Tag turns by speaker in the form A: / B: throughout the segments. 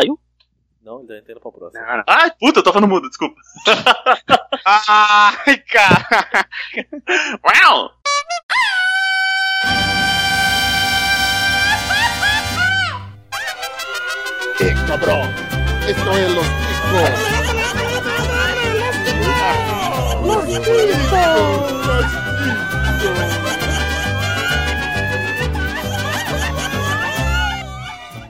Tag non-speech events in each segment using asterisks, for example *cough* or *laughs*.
A: caiu?
B: Não, ele tá indo pra próxima.
C: Não, não.
D: Ai, puta, eu tava no mudo, desculpa. *laughs*
C: Ai, cara.
D: Uau!
E: cabrón. Esto es los chicos.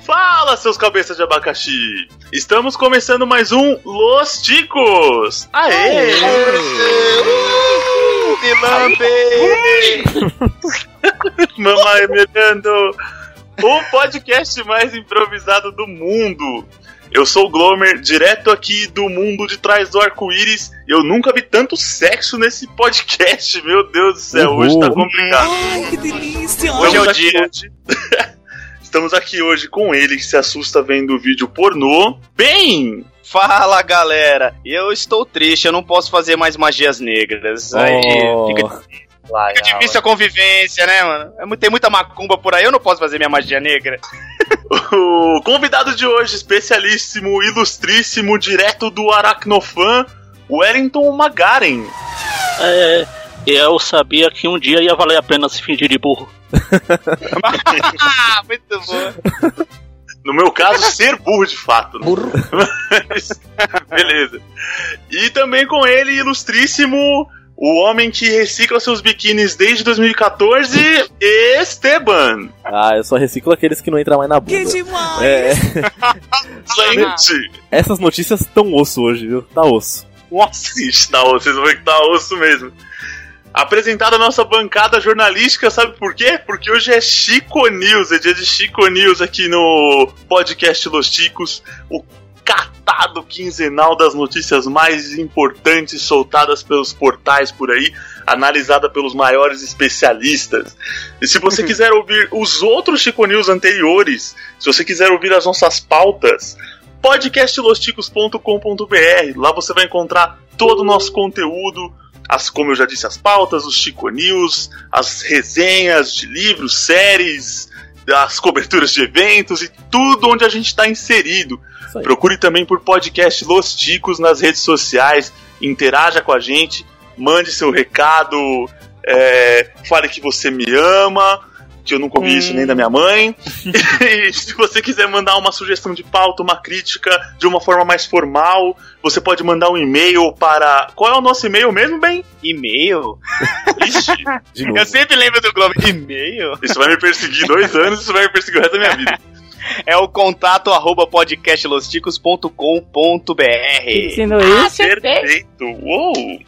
D: Fala, seus cabeças de abacaxi! Estamos começando mais um Los Ticos! Aê!
C: Me lambe!
D: Mamãe Mirando! O podcast mais improvisado do mundo! Eu sou o Glomer, direto aqui do mundo de trás do arco-íris. Eu nunca vi tanto sexo nesse podcast, meu Deus do céu, hoje tá
B: Uhul.
D: complicado.
F: Ai, que delícia!
C: Hoje é o dia. *laughs*
D: Estamos aqui hoje com ele que se assusta vendo o vídeo pornô. Bem,
C: Fala, galera. Eu estou triste, eu não posso fazer mais magias negras. Aí
B: Oh.
C: fica, fica difícil a convivência, né, mano? É Tem muita macumba por aí, eu não posso fazer minha magia negra. *laughs*
D: o convidado de hoje, especialíssimo, ilustríssimo, direto do Aracnofan, Wellington Magaren.
A: É, eu sabia que um dia ia valer a pena se fingir de burro.
C: Ah, *laughs* muito bom.
D: No meu caso, ser burro de fato. né? Mas, *laughs* beleza. E também com ele, ilustríssimo, o homem que recicla seus biquínis desde 2014, Esteban.
B: Ah, eu só reciclo aqueles que não entram mais na bunda.
F: Que demais!
B: É, *laughs*
D: Gente,
B: essas notícias tão osso hoje, viu? Tá osso.
D: nossa, ixi, tá osso, vocês vão ver que tá osso mesmo. Apresentada a nossa bancada jornalística, sabe por quê? Porque hoje é Chico News, é dia de Chico News aqui no podcast Los Chicos, o catado quinzenal das notícias mais importantes soltadas pelos portais por aí, analisada pelos maiores especialistas. E se você *laughs* quiser ouvir os outros Chico News anteriores, se você quiser ouvir as nossas pautas, podcastlosticos.com.br. Lá você vai encontrar todo o nosso conteúdo, as, como eu já disse, as pautas, os Chico News, as resenhas de livros, séries, as coberturas de eventos e tudo onde a gente está inserido. Procure também por podcast Los Ticos nas redes sociais, interaja com a gente, mande seu recado, é, fale que você me ama, que eu nunca ouvi isso nem da minha mãe. *laughs* e se você quiser mandar uma sugestão de pauta, uma crítica de uma forma mais formal, você pode mandar um e-mail para. Qual é o nosso e-mail mesmo, bem?
C: E-mail?
D: Ixi. *laughs*
C: Eu sempre lembro do Globo. E-mail?
D: isso vai me perseguir dois anos, isso vai me perseguir o resto da minha vida. *laughs*
C: É o contato arroba podcastlosticos.com.br.
G: Ensinou isso?
D: Perfeito! Uou!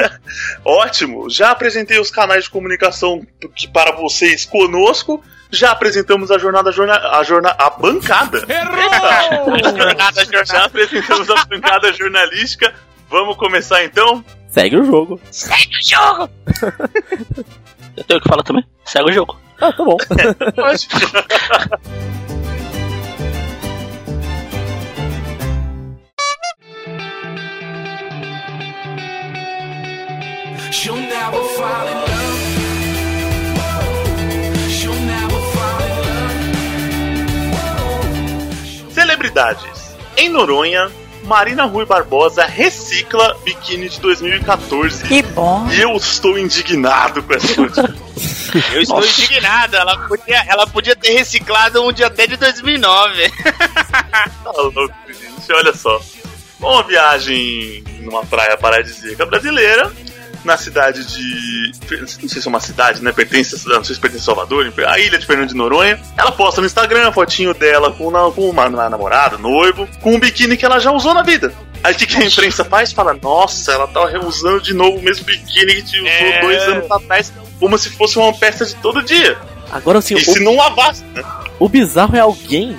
D: *laughs* Ótimo! Já apresentei os canais de comunicação que para vocês conosco. Já apresentamos a jornada, jorna, a jorna, a bancada.
C: Jornada, jornada.
D: Já apresentamos a bancada jornalística. Vamos começar então?
B: Segue o jogo. *laughs*
A: Eu tenho que falar também. Segue o jogo.
B: Ah, tá bom.
F: She'll *laughs* She'll never fall in love.
D: Celebridades. Em Noronha, Marina Rui Barbosa recicla biquíni de 2014.
G: Que bom.
D: E eu estou indignado com essa notícia.
C: Eu estou
A: Nossa.
C: indignado. Ela podia, ela podia ter reciclado um dia até de 2009.
D: Tá louco, gente. Olha só. Uma viagem numa praia paradisíaca brasileira, na cidade de. Não sei se é uma cidade, né? Pertence. Não sei se pertence a Salvador, a ilha de Fernando de Noronha. Ela posta no Instagram a fotinho dela com, na- com uma, uma namorada, noivo, com um biquíni que ela já usou na vida. Aí o que, que a imprensa faz? Fala, nossa, ela tá reusando de novo o mesmo biquíni que te usou
C: É.
D: dois anos atrás, como se fosse uma peça de todo dia.
B: Agora sim,
D: E se
B: o,
D: não lavasse, né?
B: o bizarro é alguém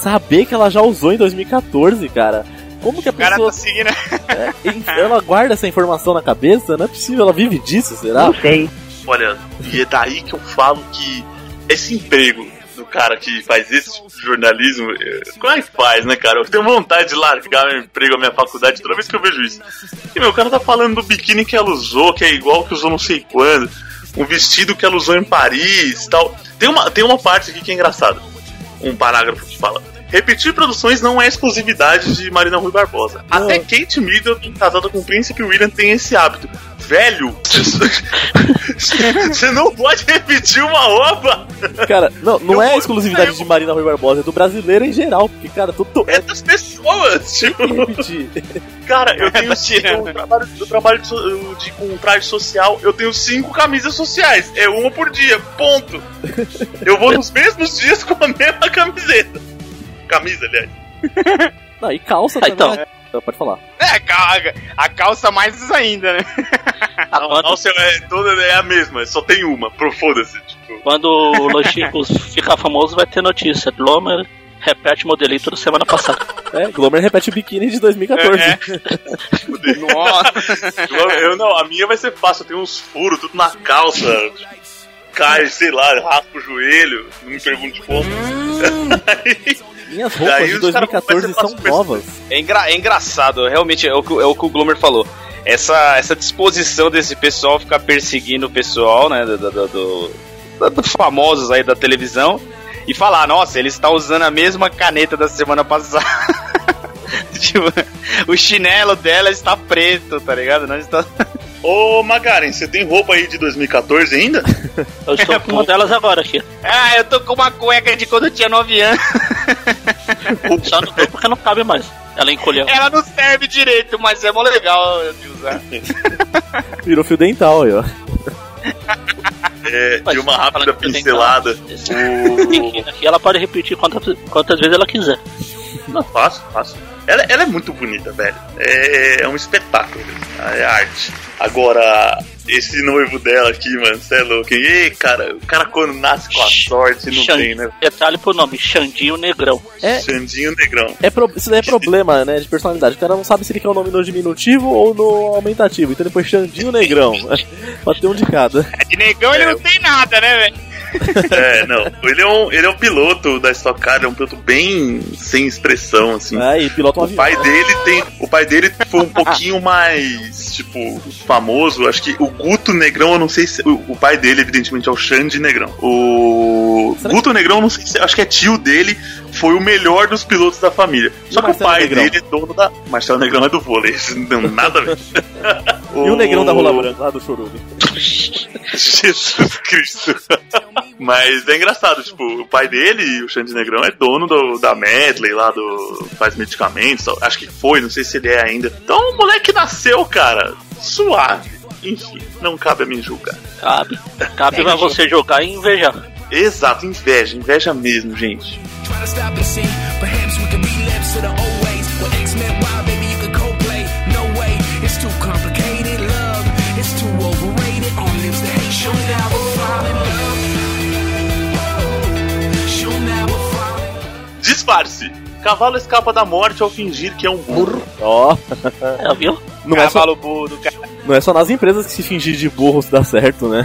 B: saber que ela já usou em 2014, cara. Como que a
C: O cara
B: pessoa.
C: tá seguindo.
B: é, ela guarda essa informação na cabeça? Não é possível, ela vive disso, será?
G: sei.
D: Olha, e é daí que eu falo que esse emprego do cara que faz esse tipo de jornalismo, eh, como é que faz, né, cara? Eu tenho vontade de largar meu emprego, a minha faculdade, toda vez que eu vejo isso. E meu, o cara tá falando do biquíni que ela usou, que é igual que usou não sei quando, um vestido que ela usou em Paris tal. Tem uma, tem uma parte aqui que é engraçada. Um parágrafo que fala. Repetir produções não é exclusividade de Marina Rui Barbosa.
B: Não.
D: Até Kate Middleton, casada com o Príncipe William, tem esse hábito. Velho, *laughs* você não pode repetir uma roupa.
B: Cara, não, não
D: Eu
B: é exclusividade
D: eu-
B: de Marina Rui Barbosa, é do brasileiro em geral, porque, cara, tudo
D: É das pessoas. Tipo,
B: que repetir. *laughs*
D: cara, eu tenho eu trabalho, eu trabalho de, de- com traje social, eu tenho cinco camisas sociais. É uma por dia, ponto. Eu vou *laughs* nos mesmos dias com a mesma camiseta. Camisa, aliás. *laughs*
B: Não, e calça
A: Ah,
B: também.
A: então.
B: né? Então, Pode falar.
C: É, a, cal- a calça mais ainda, né?
D: Não,
A: Quando,
D: não, seu- é, toda é a mesma, só tem uma. Pro foda-se. Tipo,
A: quando o Los Chicos ficar famoso, vai ter notícia. Glomer repete modelito da semana passada.
B: É, Glomer repete o biquíni de 2014.
C: É. Nossa.
D: eu, eu não, a minha vai ser fácil, eu tenho uns furos, tudo na calça. Cai, sei lá, raspa o joelho, não me pergunte como. *laughs*
B: Minhas roupas
D: Daí
B: de
D: os caras
B: 2014
D: começam a
B: são novas.
C: É, engra- é engraçado, realmente é o, que, é o que o Glomer falou. Essa, essa disposição desse pessoal ficar perseguindo o pessoal, né? Do, do, do- do- dos famosos aí da televisão e falar, nossa, ele está usando a mesma caneta da semana passada. *laughs* tipo, o chinelo dela está preto, tá ligado? Não está. *laughs*
D: Ô Magaren, você tem roupa aí de 2014 ainda? *laughs*
A: Eu estou com uma delas agora aqui.
C: Ah, eu tô com uma cueca de quando eu tinha 9 anos. *laughs*
A: Só não tô porque não cabe mais. Ela encolheu.
C: Ela não serve direito, mas é mó legal de usar. *laughs*
B: Virou fio dental aí, ó.
D: É, de uma rápida pincelada.
A: Esse biquíni aqui, ela pode repetir quantas, quantas vezes ela quiser.
D: Não, fácil, fácil. Ela, ela é muito bonita, velho. É, é um espetáculo. É arte. Agora, esse noivo dela aqui, mano, você é louco. hein? Ei, cara, o cara quando nasce com a sorte, não
A: Xan-
D: tem, né?
A: Detalhe pro nome, Xandinho Negrão.
B: É.
D: Xandinho Negrão.
B: É pro- Isso daí é problema, né, de personalidade. O cara não sabe se ele quer o nome no diminutivo ou no aumentativo. Então depois Xandinho Negrão. *laughs* Pode ter um de cada.
C: É de negão ele não tem nada, né, velho? *laughs*
D: É, não. Ele é um, ele é um piloto da Stock Car, ele é um piloto bem sem expressão, assim.
B: É, e pilota um
D: O
B: avião.
D: pai dele tem. O pai dele foi um pouquinho mais, tipo, famoso. Acho que o Guto Negrão, eu não sei se. O, o pai dele, evidentemente, é o Xande Negrão. O
B: Será
D: Guto Negrão, não sei se. Acho que é tio dele, foi o melhor dos pilotos da família. Só
B: o
D: que o pai
B: Negrão?
D: dele é dono da. Marcelo Negrão é do vôlei, isso *laughs* não tem nada a ver.
B: E o negrão da rola branca lá do Chorume. *laughs* *laughs*
D: Jesus Cristo. Mas é engraçado, tipo, o pai dele, o Xande Negrão, é dono do, da Medley lá, do. faz medicamentos, acho que foi, não sei se ele é ainda. Então o moleque nasceu, cara, suave. Enfim, não cabe a mim julgar.
A: Cabe. Cabe pra você jogar e invejar.
D: Exato, inveja, inveja mesmo, gente.
F: Try to stop and see. Perhaps we can relapse to the
D: Disfarce. Cavalo escapa da morte ao fingir que é um burro.
B: Ó,
A: É, viu?
B: não é, só,
C: Cavalo burro, cara.
B: não é só nas empresas que se fingir de burro se dá certo, né?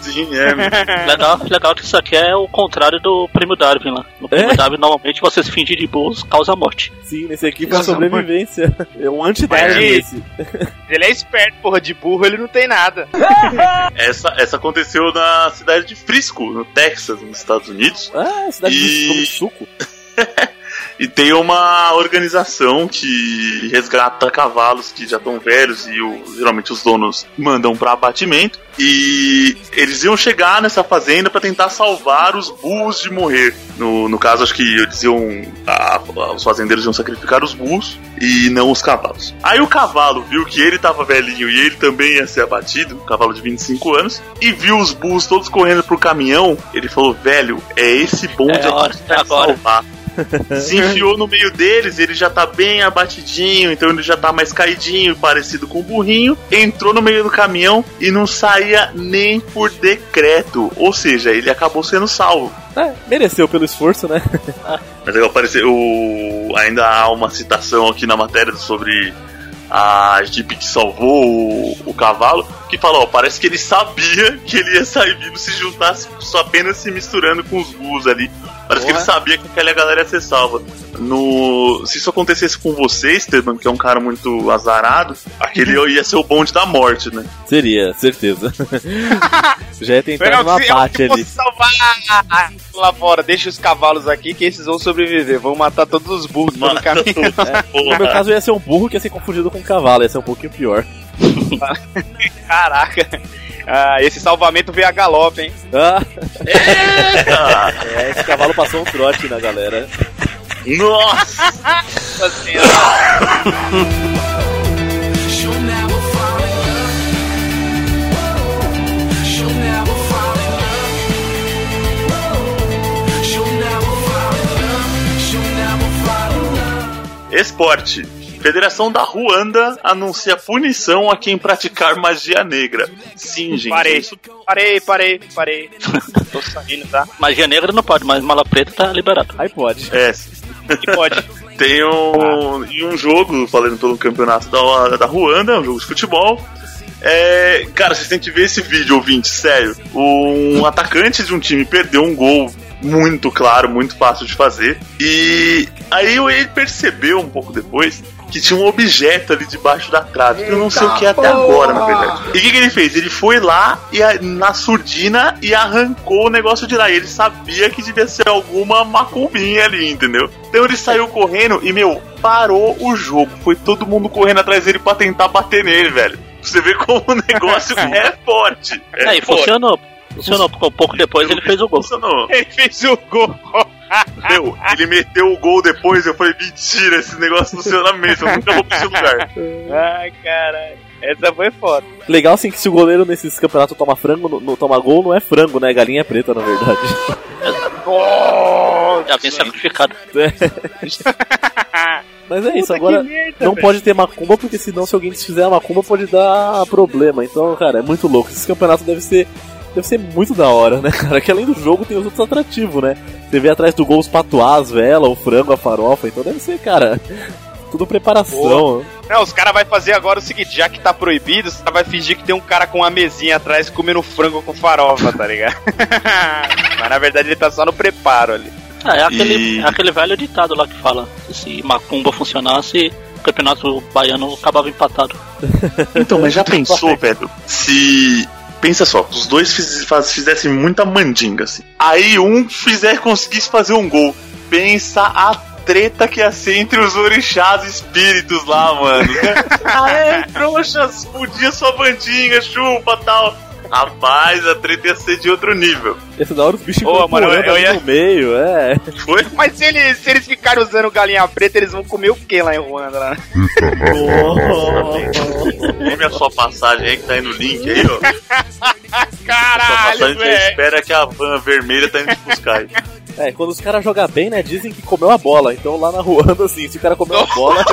D: Sim, é. *laughs*
A: Legal, legal que isso aqui é o contrário do prêmio Darwin lá. No prêmio
B: É?
A: Darwin, normalmente você se fingir de burros causa morte.
B: Sim, nesse aqui foi a sobrevivência. É um anti-Darwin
C: Mas-
B: esse. *laughs*
C: Ele é esperto, porra, de burro ele não tem nada. *laughs*
D: Essa, essa aconteceu na cidade de Frisco, no Texas, nos Estados Unidos.
B: Ah, cidade
D: E-
B: de suco. *laughs*
D: E tem uma organização que resgata cavalos que já estão velhos e o- geralmente os donos mandam para abatimento. E eles iam chegar nessa fazenda para tentar salvar os burros de morrer. No, no caso, acho que eles iam. a- a- os fazendeiros iam sacrificar os burros e não os cavalos. Aí o cavalo viu que ele tava velhinho e ele também ia ser abatido, um cavalo de 25 anos, e viu os burros todos correndo pro caminhão. Ele falou: velho, é esse bonde
A: É
D: aqui que vai
A: é agora."
D: salvar se enfiou no meio deles, ele já tá bem abatidinho, então ele já tá mais caidinho, parecido com o burrinho. Entrou no meio do caminhão e não saía nem por decreto. Ou seja, ele acabou sendo salvo.
B: É, mereceu pelo esforço, né? *laughs*
D: Mas aí apareceu. O... Ainda há uma citação aqui na matéria sobre a equipe que salvou o, o cavalo, que falou, ó, parece que ele sabia *laughs* que ele ia sair vivo se juntasse só apenas se misturando com os burros ali. Parece que ele sabia que aquela galera ia ser salva. No... Se isso acontecesse com você, Esteban, que é um cara muito azarado, aquele ia ser o bonde da morte, né?
B: Seria, certeza. *laughs* Já ia tentar uma parte ali.
C: salvar lá fora, deixa os cavalos aqui que esses vão sobreviver. Vão matar todos os burros pelo
D: Mata
C: caminho. *laughs*
B: É, no meu caso ia ser um burro que ia ser confundido com um cavalo, ia ser um pouquinho pior. *laughs*
C: Caraca. Ah, esse salvamento veio a galope, hein?
B: Ah. É, esse cavalo passou um trote na galera.
D: Nossa! Esporte. Federação da Ruanda anuncia punição a quem praticar magia negra. Sim, gente.
C: Parei. Parei, parei, parei. *laughs* Tô saindo, tá?
A: Magia negra não pode, mas mala preta tá liberado.
B: Aí pode.
D: É,
C: Pode.
D: tem um, em um jogo, falando pelo campeonato da, da Ruanda, um jogo de futebol. É, cara, vocês têm que ver esse vídeo, ouvinte, sério. Um atacante de um time perdeu um gol muito claro, muito fácil de fazer. E aí ele percebeu um pouco depois que tinha um objeto ali debaixo da trave. que eu não sei o que é até agora, na verdade. E o que, que ele fez? Ele foi lá e a- na surdina e arrancou o negócio de lá. E ele sabia que devia ser alguma macumbinha ali, entendeu? Então ele saiu correndo e, meu, parou o jogo. Foi todo mundo correndo atrás dele pra tentar bater nele, velho. Você vê como o negócio *laughs* é forte. É
A: Aí,
D: forte.
A: funcionou. Funcionou, porque um pouco depois ele fez o gol.
D: Funcionou. *laughs*
C: Ele fez o gol.
D: Meu, ele meteu o gol depois, eu falei, mentira, esse negócio funciona mesmo, eu nunca vou pra esse lugar.
C: Ai, caralho. Essa foi foda.
B: Legal assim que se o goleiro nesses campeonatos toma frango, no, no- toma gol, não é frango, né? Galinha preta, na verdade.
A: Já vem sacrificado.
B: Mas é isso, agora não pode ter macumba, porque senão se alguém desfizer a macumba pode dar problema. Então, cara, é muito louco. Esse campeonato deve ser. Deve ser muito da hora, né, *laughs* cara? Que além do jogo tem os outros atrativos, né? Você vê atrás do gol os patuás, as velas, o frango, a farofa, então deve ser, cara. *laughs* Tudo preparação.
C: Não, os caras vão fazer agora o seguinte, já que tá proibido, os caras vai fingir que tem um cara com uma mesinha atrás comendo frango com farofa, tá ligado? *laughs* Mas na verdade ele tá só no preparo ali.
A: Ah, é aquele,
D: E-
A: é aquele velho ditado lá que fala: se macumba funcionasse, o campeonato baiano acabava empatado.
D: Então, mas já pensou, velho? Se. Pensa só, os dois fiz- faz- fizessem muita mandinga, assim. Aí um fizer conseguisse fazer um gol. Pensa a treta que ia ser entre os orixás e espíritos lá, mano. *laughs* Aê, trouxas, podia sua bandinha, chupa tal. Rapaz, a treta ia ser de outro nível.
B: Esse da hora os bichos
C: Ô, mano, eu
B: ali
C: ia-
B: no meio, é.
D: Foi?
C: Mas se eles, se eles ficarem usando galinha preta, eles vão comer o que lá em Ruanda? Lá?
D: Tome a sua passagem aí que tá aí no link aí, ó. Sua *laughs*
C: Caralho,
D: passagem você
C: velho!
D: espera que a van vermelha tá indo te buscar aí.
B: É, quando os caras jogam bem, né, dizem que comeu a bola. Então lá na Ruanda, *laughs* assim, se o cara comeu a bola.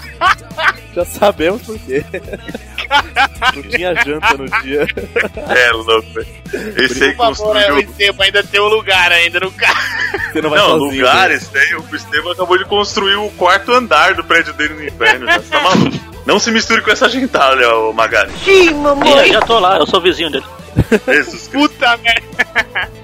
B: *laughs* já sabemos por quê. Não tinha janta no dia.
D: É louco, velho. Esse aí
C: Por favor, é, o
D: construiu.
C: Esteban ainda tem um lugar ainda no carro.
B: Você não vai
D: Não,
B: sozinho. né?
D: lugares, tem. O Estevam acabou de construir o quarto andar do prédio dele no inferno. Já tá maluco. Não se misture com essa gentalha, ô Magali.
A: Ih, já tô lá, eu sou vizinho dele.
D: Jesus Cristo.
C: Puta merda.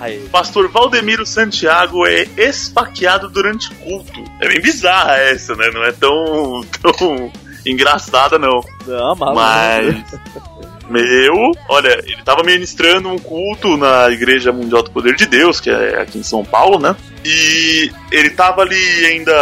B: Aí.
D: Pastor Valdemiro Santiago é esfaqueado durante culto. É bem bizarra essa, né? Não é tão, *laughs* tão engraçada, não.
B: Não, maluco.
D: Mas. Meu, olha, ele tava ministrando um culto na Igreja Mundial do Poder de Deus, que é aqui em São Paulo, né? E ele tava ali ainda,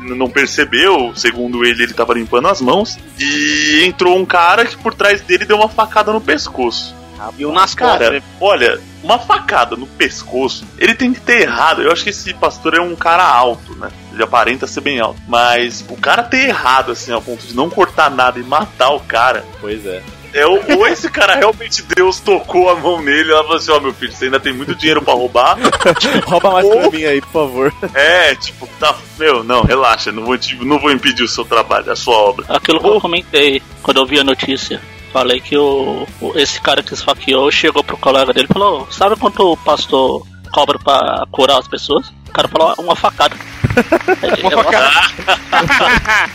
D: não percebeu, segundo ele, ele tava limpando as mãos. E entrou um cara que por trás dele deu uma facada no pescoço.
C: Viu nas
D: Cara,
C: costas.
D: olha, uma facada no pescoço, ele tem que ter errado. Eu acho que esse pastor é um cara alto, né? Ele aparenta ser bem alto. Mas o cara ter errado, assim, ao ponto de não cortar nada e matar o cara,
B: Pois é.
D: É, ou, esse cara realmente Deus tocou a mão nele e ela falou assim: Ó, oh, meu filho, você ainda tem muito dinheiro pra roubar. *laughs*
B: Rouba mais ou... pra mim aí, por favor.
D: É, tipo, tá. Meu, não, relaxa, não vou, não vou impedir o seu trabalho, a sua obra.
A: Aquilo que eu comentei quando eu vi a notícia. Falei que o, esse cara que esfaqueou chegou pro colega dele e falou: Sabe quanto o pastor cobra pra curar as pessoas? O cara falou: Uma facada. *laughs*
D: uma facada.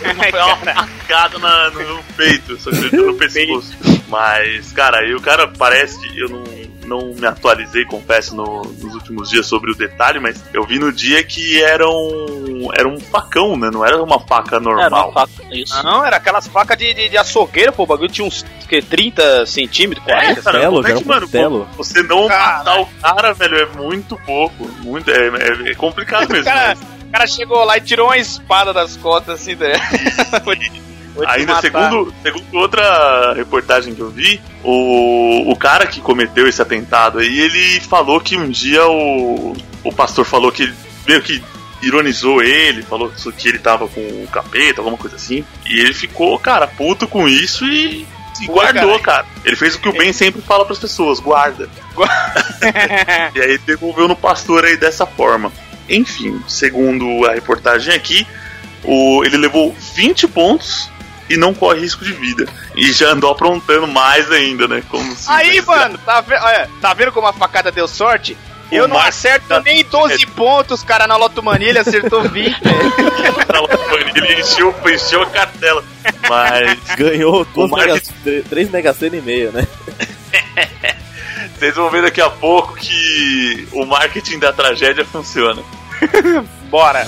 D: *laughs* uma facada na, no peito, só que no *laughs* pescoço. Mas, cara, aí o cara parece que eu não não me atualizei, confesso, no, nos últimos dias sobre o detalhe, mas eu vi no dia que era um, era um facão, né? Não era uma faca normal. Era uma faca,
C: isso. Não, era aquelas facas de, de, de açougueiro, pô. O bagulho tinha uns que, 30 centímetros, 40. É,
D: cara, telo, é que, mano, telo. você não cara, matar o cara, velho, é muito pouco. Muito, é, é, é complicado *laughs* mesmo.
C: cara, mas... O cara chegou lá e tirou uma espada das costas, assim, né? *laughs*
D: Ainda segundo, segundo outra reportagem que eu vi, o, o cara que cometeu esse atentado aí, ele falou que um dia o, o pastor falou que meio que ironizou ele, falou que ele tava com o capeta, alguma coisa assim. E ele ficou, cara, puto com isso e, e guardou, cara. cara. Ele fez o que o Ben sempre fala para as pessoas, guarda. *laughs* e aí devolveu no pastor aí dessa forma. Enfim, segundo a reportagem aqui, o, ele levou 20 pontos e não corre risco de vida. E já andou aprontando mais ainda, né? Como
C: Aí, mano, tá, ve olha, tá vendo como a facada deu sorte? O eu não acerto tá... nem 12 é. pontos, cara, na Lotomania ele acertou *laughs* 20.
D: na Lotomania ele encheu, encheu a cartela. Mas. *laughs*
B: Ganhou duas marketing... mega, 3 Mega Sena e meio, né? *laughs*
D: Vocês vão ver daqui a pouco que o marketing da tragédia funciona.
C: Bora!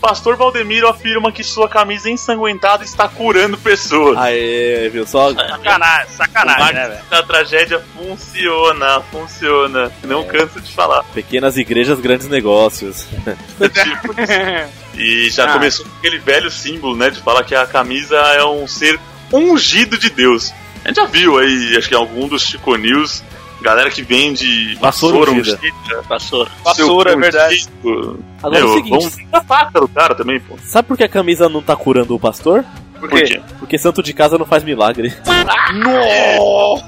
D: Pastor Valdemiro afirma que sua camisa ensanguentada está curando pessoas.
B: Aê, viu só?
C: Sacanagem, sacanagem, né, velho?
D: A tragédia funciona, funciona. Não é. canso de falar.
B: Pequenas igrejas, grandes negócios.
D: tipo, *laughs* e já ah. começou com aquele velho símbolo, né? De falar que a camisa é um ser ungido de Deus. A gente já viu aí, acho que em algum dos Chico News, galera que vende
B: vassoura ungida.
C: Vassoura. Vassoura, é verdade.
B: Agora Meu, é o seguinte... Vamos
D: a faca do cara também, pô.
B: Sabe por que a camisa não tá curando o pastor?
C: Por quê? Por quê?
B: Porque santo de casa não faz milagre.
C: Nossa!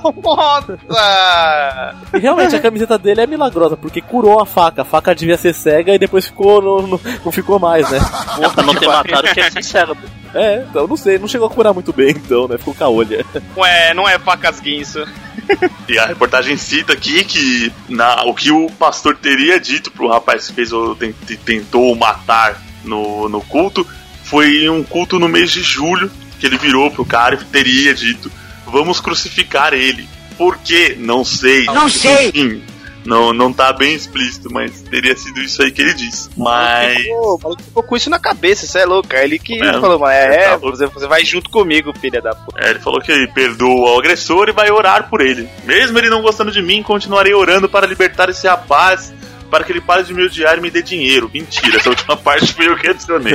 B: E realmente a camiseta dele é milagrosa, porque curou a faca. A faca devia ser cega e depois ficou não, não, não ficou mais, né?
A: Porra, não ter matado que é sincero.
B: É, então não sei, não chegou a curar muito bem, então, né? Ficou com a olha.
C: Ué, não é facas guinso. *laughs*
D: E a reportagem cita aqui que na, o que o pastor teria dito pro rapaz que fez o, tentou matar no, no culto foi um culto no mês de julho que ele virou pro cara e teria dito: Vamos crucificar ele. Por quê? Não sei.
C: Não sei.
D: Enfim, não, não tá bem explícito, mas teria sido isso aí que ele disse. Mas.
C: O maluco ficou com isso na cabeça, você é louco. É ele que é, falou, mas é, tá você, você vai junto comigo, filha da puta.
D: É, ele falou que ele perdoa o agressor e vai orar por ele. Mesmo ele não gostando de mim, continuarei orando para libertar esse rapaz para que ele pare de me odiar e me dê dinheiro. Mentira, essa última *laughs* parte foi eu que adicionei.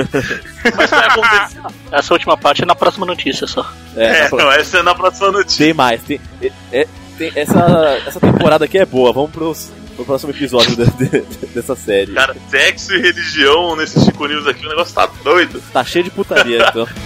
D: Mas vai
A: acontecer. Essa última parte é na próxima notícia só.
D: É, é não, essa é na próxima notícia.
B: Tem mais, tem, é, é, tem, essa, essa temporada aqui é boa, vamos pros, pro próximo episódio de, de, dessa série.
D: Cara, sexo e religião nesses Chico News aqui, o negócio tá doido.
B: Tá cheio de putaria, então. *laughs*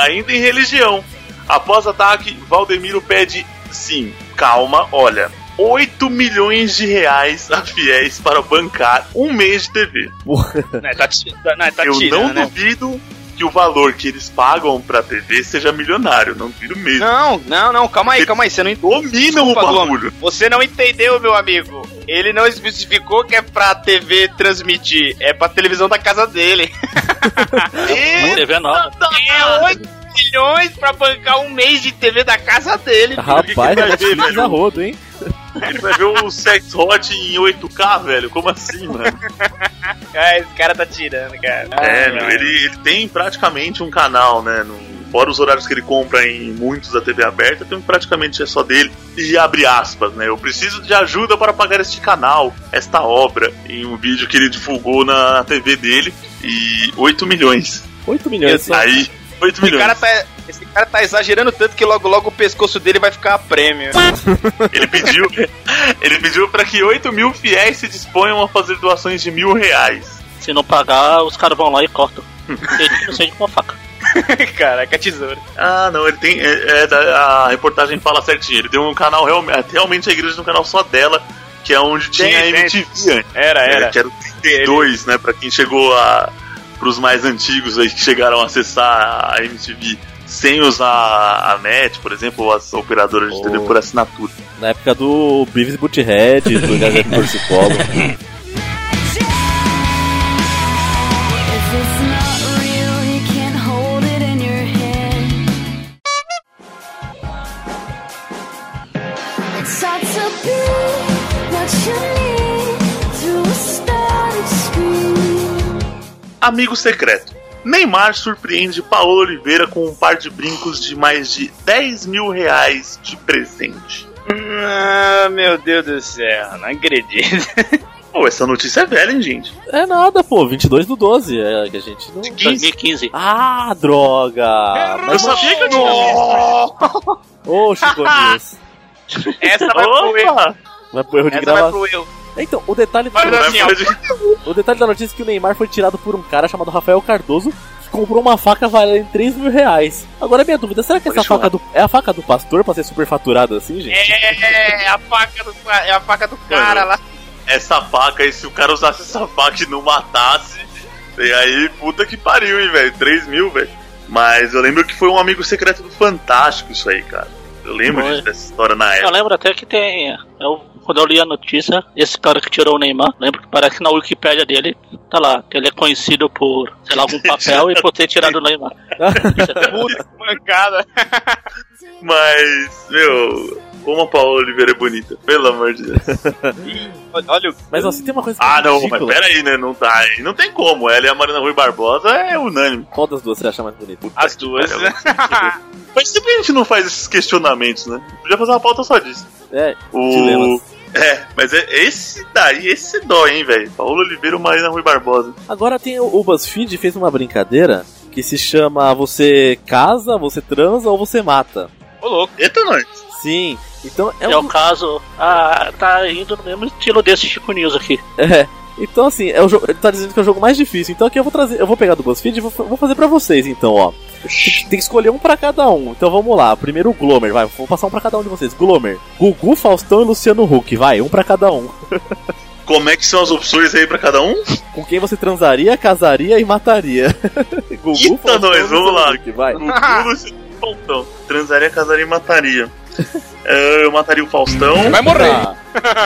D: Ainda em religião. Após ataque, Valdemiro pede sim, calma, olha. 8 milhões de reais a fiéis para bancar um mês de TV.
C: Não, tá, não, tá
D: Eu não né? duvido que o valor que eles pagam pra TV seja milionário, não duvido mesmo.
C: Não, não, não, calma aí, calma aí, você não
D: dominam o bagulho.
C: Você não entendeu, meu amigo. Ele não especificou que é pra TV transmitir, é pra televisão da casa dele. *laughs*
A: e... TV nova.
C: É 8 milhões pra bancar um mês de TV da casa dele.
B: Rapaz, vai ver, velho? rodo, hein?
D: Ele vai ver o Sex Hot em 8K, velho. Como assim, mano?
C: É, *laughs* esse cara tá tirando, cara.
D: É, meu, ele, ele tem praticamente um canal, né? No fora os horários que ele compra em muitos da TV aberta, tem que praticamente é só dele. E abre aspas, né? Eu preciso de ajuda para pagar este canal, esta obra, em um vídeo que ele divulgou na TV dele. E 8 milhões.
B: 8 milhões.
D: Aí, 8
C: Esse
D: milhões.
C: cara, tá, esse cara tá exagerando tanto que logo logo o pescoço dele vai ficar a prêmio.
D: Ele pediu, ele pediu para que 8 mil fiéis se disponham a fazer doações de mil reais.
A: Se não pagar, os caras vão lá e cortam. Ele inocente com uma faca. *laughs*
C: Caraca, tesoura.
D: Ah, não, ele tem. É, é, a reportagem fala certinho. Ele tem um canal realmente. Realmente a igreja tem um canal só dela, que é onde tinha a
C: tem.
D: MTV antes.
C: Era, era.
D: É, que era o 32, né? Pra quem chegou a. Pros mais antigos aí que chegaram a acessar a MTV sem usar a net, por exemplo, ou as operadoras de TV
B: Oh.
D: por assinatura.
B: Na época do Beavis Butthead, do Gazette Torcicolo. *laughs*
D: Amigo secreto. Neymar surpreende Paola Oliveira com um par de brincos de mais de 10 mil reais de presente.
C: Ah, meu Deus do céu, não acredito. *laughs*
D: Pô, essa notícia é velha, hein, gente?
B: É nada, pô, 22 do 12. É que a gente não.
A: 2015.
B: Ah, droga!
D: Eu sabia que eu tinha visto.
B: ô, Chico. *laughs*
C: Essa vai pro eu.
D: Opa!
B: Vai pro erro de
C: Essa vai
B: gravação.
C: pro eu.
B: Então, o detalhe,
C: Mas
B: da...
C: assim, ó.
B: o detalhe da notícia é que o Neymar foi tirado por um cara chamado Rafael Cardoso que comprou uma faca valendo 3 mil reais. Agora, minha dúvida, será que essa
D: Pode falar.
B: faca do... é a faca do pastor pra ser superfaturada assim, gente?
C: É, a faca do, é a faca do cara lá.
D: Essa faca, e se o cara usasse essa faca e não matasse, e aí, puta que pariu, hein, velho? 3 mil, velho. Mas eu lembro que foi um amigo secreto do Fantástico isso aí, cara. Eu lembro
A: Foi.
D: disso, dessa história na
A: Eu
D: época.
A: lembro até que tem. Eu, quando eu li a notícia, esse cara que tirou o Neymar, lembro que parece que na Wikipédia dele tá lá, que ele é conhecido por, sei lá, algum papel e por ter tirado o Neymar. *laughs*
C: Puta que mancada. *laughs*
D: Mas, meu, como a Paola Oliveira é bonita, pelo amor de Deus. *laughs*
C: Olha, olha o.
B: Mas assim, tem uma coisa que é
D: Ah, não, mas
B: ridícula.
D: pera aí, né? Não tá. Não tem como. Ela e a Marina Rui Barbosa é unânime.
B: Qual das duas você acha mais bonita?
C: As duas.
D: Mas sempre a gente não faz esses questionamentos, né? Podia fazer uma pauta só disso.
B: É,
D: O...
B: dilemas.
D: É, mas é esse daí, esse dói, hein, velho? Paola Oliveira Marina Rui Barbosa.
B: Agora tem o, o BuzzFeed fez uma brincadeira que se chama Você casa, você transa ou você mata.
C: Ô, louco.
D: Eita, nós.
B: Sim, então é
A: É
B: um,
A: o caso. Ah, tá indo no mesmo estilo desse Chico News aqui. *laughs*
B: É. Então, assim, é o jogo, ele tá dizendo que é o jogo mais difícil. Então aqui eu vou trazer. Eu vou pegar do BuzzFeed e vou, vou fazer pra vocês, então, ó. Tem que escolher um pra cada um. Então vamos lá. Primeiro o Glomer, vai. Vou passar um pra cada um de vocês. Glomer, Gugu, Faustão e Luciano Huck. Vai, um pra cada um. *laughs*
D: Como é que são as opções aí pra cada um?
B: Com quem você transaria, casaria e mataria. *laughs* Gugu,
D: Eita, nós,
B: e
D: vamos lá.
B: Huck, vai.
D: Gugu, Luciano e Faustão. Transaria, casaria e mataria. *laughs* É, eu mataria o Faustão.
C: Vai morrer.
B: Tá.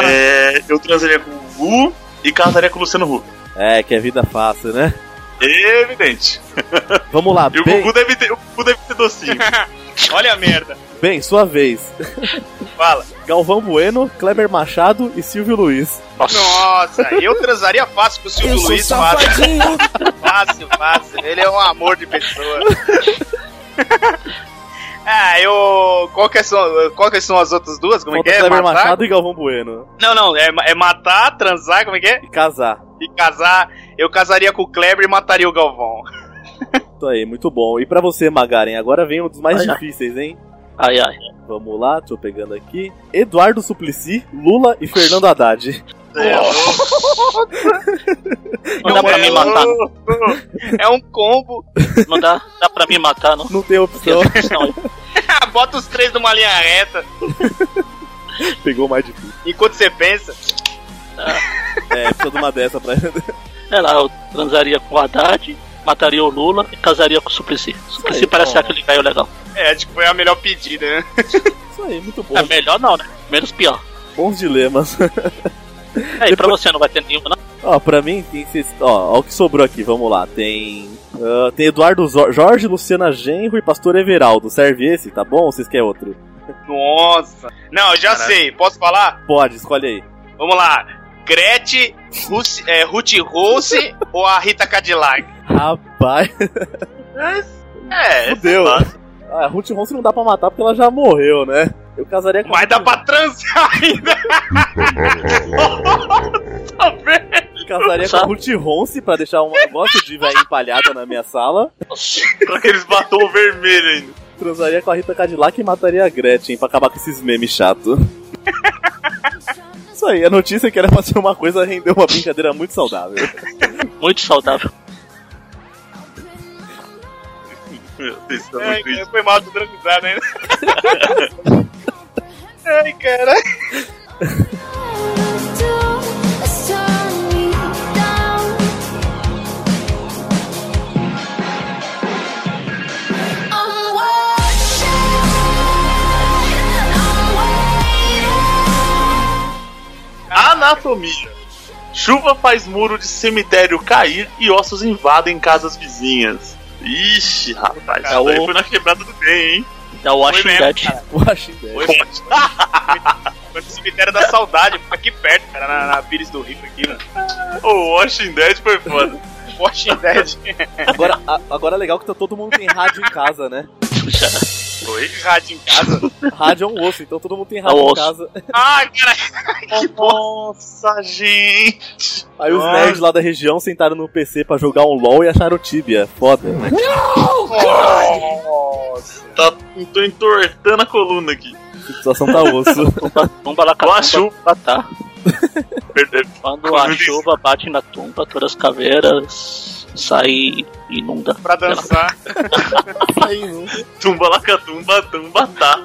D: É, eu transaria com o Gugu e casaria com o Luciano Huck.
B: É, que é vida fácil, né?
D: Evidente.
B: Vamos lá, *laughs*
D: E o
B: bem,
D: Gugu deve ter, o Gugu deve ter docinho. *laughs*
C: Olha a merda.
B: bem, sua vez. *laughs*
C: Fala.
B: Galvão Bueno, Kleber Machado e Silvio Luiz.
C: Nossa, eu transaria fácil com o Silvio
F: Eu sou
C: Luiz. Fácil, fácil, fácil. Ele é um amor de pessoa. Ah, eu. Qual que, são, qual que são as outras duas? Como é que é?
B: Kleber
C: Matar?
B: Machado e Galvão Bueno.
C: Não, não, é, é matar, transar, como é que é?
B: E casar.
C: E casar. Eu casaria com o Kleber e mataria o Galvão.
B: Isso aí, muito bom. E pra você, Magaren, agora vem um dos mais
A: Ai,
B: difíceis, hein?
A: Ai, ai.
B: Vamos lá, tô pegando aqui. Eduardo Suplicy, Lula e Fernando Haddad.
D: É,
A: Não dá pra me matar.
C: É um combo.
A: Não dá, dá pra me matar, não.
B: Não tem opção. *laughs*
C: Bota os três numa linha reta.
B: pegou o mais difícil.
C: Enquanto você pensa.
B: É, precisa de uma dessa pra.
A: É lá, eu transaria com o Haddad, mataria o Lula e casaria com o Suplicy. Suplicy
B: aí,
A: parece
B: bom.
A: aquele velho legal.
C: É, acho que foi a melhor pedida, né? *laughs*
B: Isso aí, muito bom.
A: É melhor não, né? Menos pior.
B: Bons dilemas.
A: É, e pra você não vai ter nenhuma, não?
B: Ó, pra mim, tem que ser- ó, ó o que sobrou aqui, vamos lá. Tem. ah, tem Eduardo Zor- Jorge, Luciana Genro e Pastor Everaldo. Serve esse, tá bom? Ou vocês querem outro?
C: Nossa. Não, eu já
D: Caralho.
C: sei. Posso falar?
B: Pode, escolhe aí.
C: Vamos lá. Gretchen, Ruth, é, Ruth Rose *laughs* ou a Rita Cadillac?
B: Rapaz.
D: É,
B: Fudeu.
D: lá.
B: Ah, a Ruth Ronce não dá pra matar porque ela já morreu, né? Eu casaria com a
C: Mas dá pra transar ainda. *laughs* Nossa, velho.
B: casaria com a Ruth Ronce pra deixar um negócio de velha empalhada na minha sala.
D: Com aqueles batom vermelho ainda.
B: Transaria com a Rita Cadillac e mataria a Gretchen pra acabar com esses memes chato. *laughs* Isso aí, a notícia é que era fazer uma coisa render uma brincadeira muito saudável.
A: Muito saudável.
D: Meu Deus, isso é
C: Ai, cara, foi mal do tranquilizado ainda. *laughs* Ai, caralho.
D: Anatomia. Chuva faz muro de cemitério cair e ossos invadem casas vizinhas. Ixi, rapaz,
A: É o-
D: foi na quebrada do bem, hein?
A: É o Washing
C: mesmo,
A: Dead.
C: cara. *laughs*
B: Washing Dead.
C: Foi Foi no cemitério da saudade, foi aqui perto, cara, na, na Pires do Rico aqui, mano.
D: O Washing Dead foi foda. *laughs*
C: Walking Dead.
B: Agora, a- agora é legal que tá- todo mundo tem rádio em casa, né? *laughs*
D: Foi?
C: Rádio em casa.
B: Rádio é um osso, então todo mundo tem
A: É
B: rádio
A: um
B: em casa.
C: Ah, cara. *laughs*
D: Nossa, gente.
B: Aí os nerds lá da região sentaram no PC pra jogar um LOL e acharam o Tibia. Foda, né?
C: Nossa.
D: Tá, tô entortando a coluna aqui.
B: A situação tá osso. *laughs*
A: Tumba, tumba lá
D: Com a chuva.
A: tá. Quando a chuva bate na tumba, todas as caveiras e inunda.
C: Pra dançar. *laughs*
B: Aí, não.
D: Tumba lacatumba, tumba tá.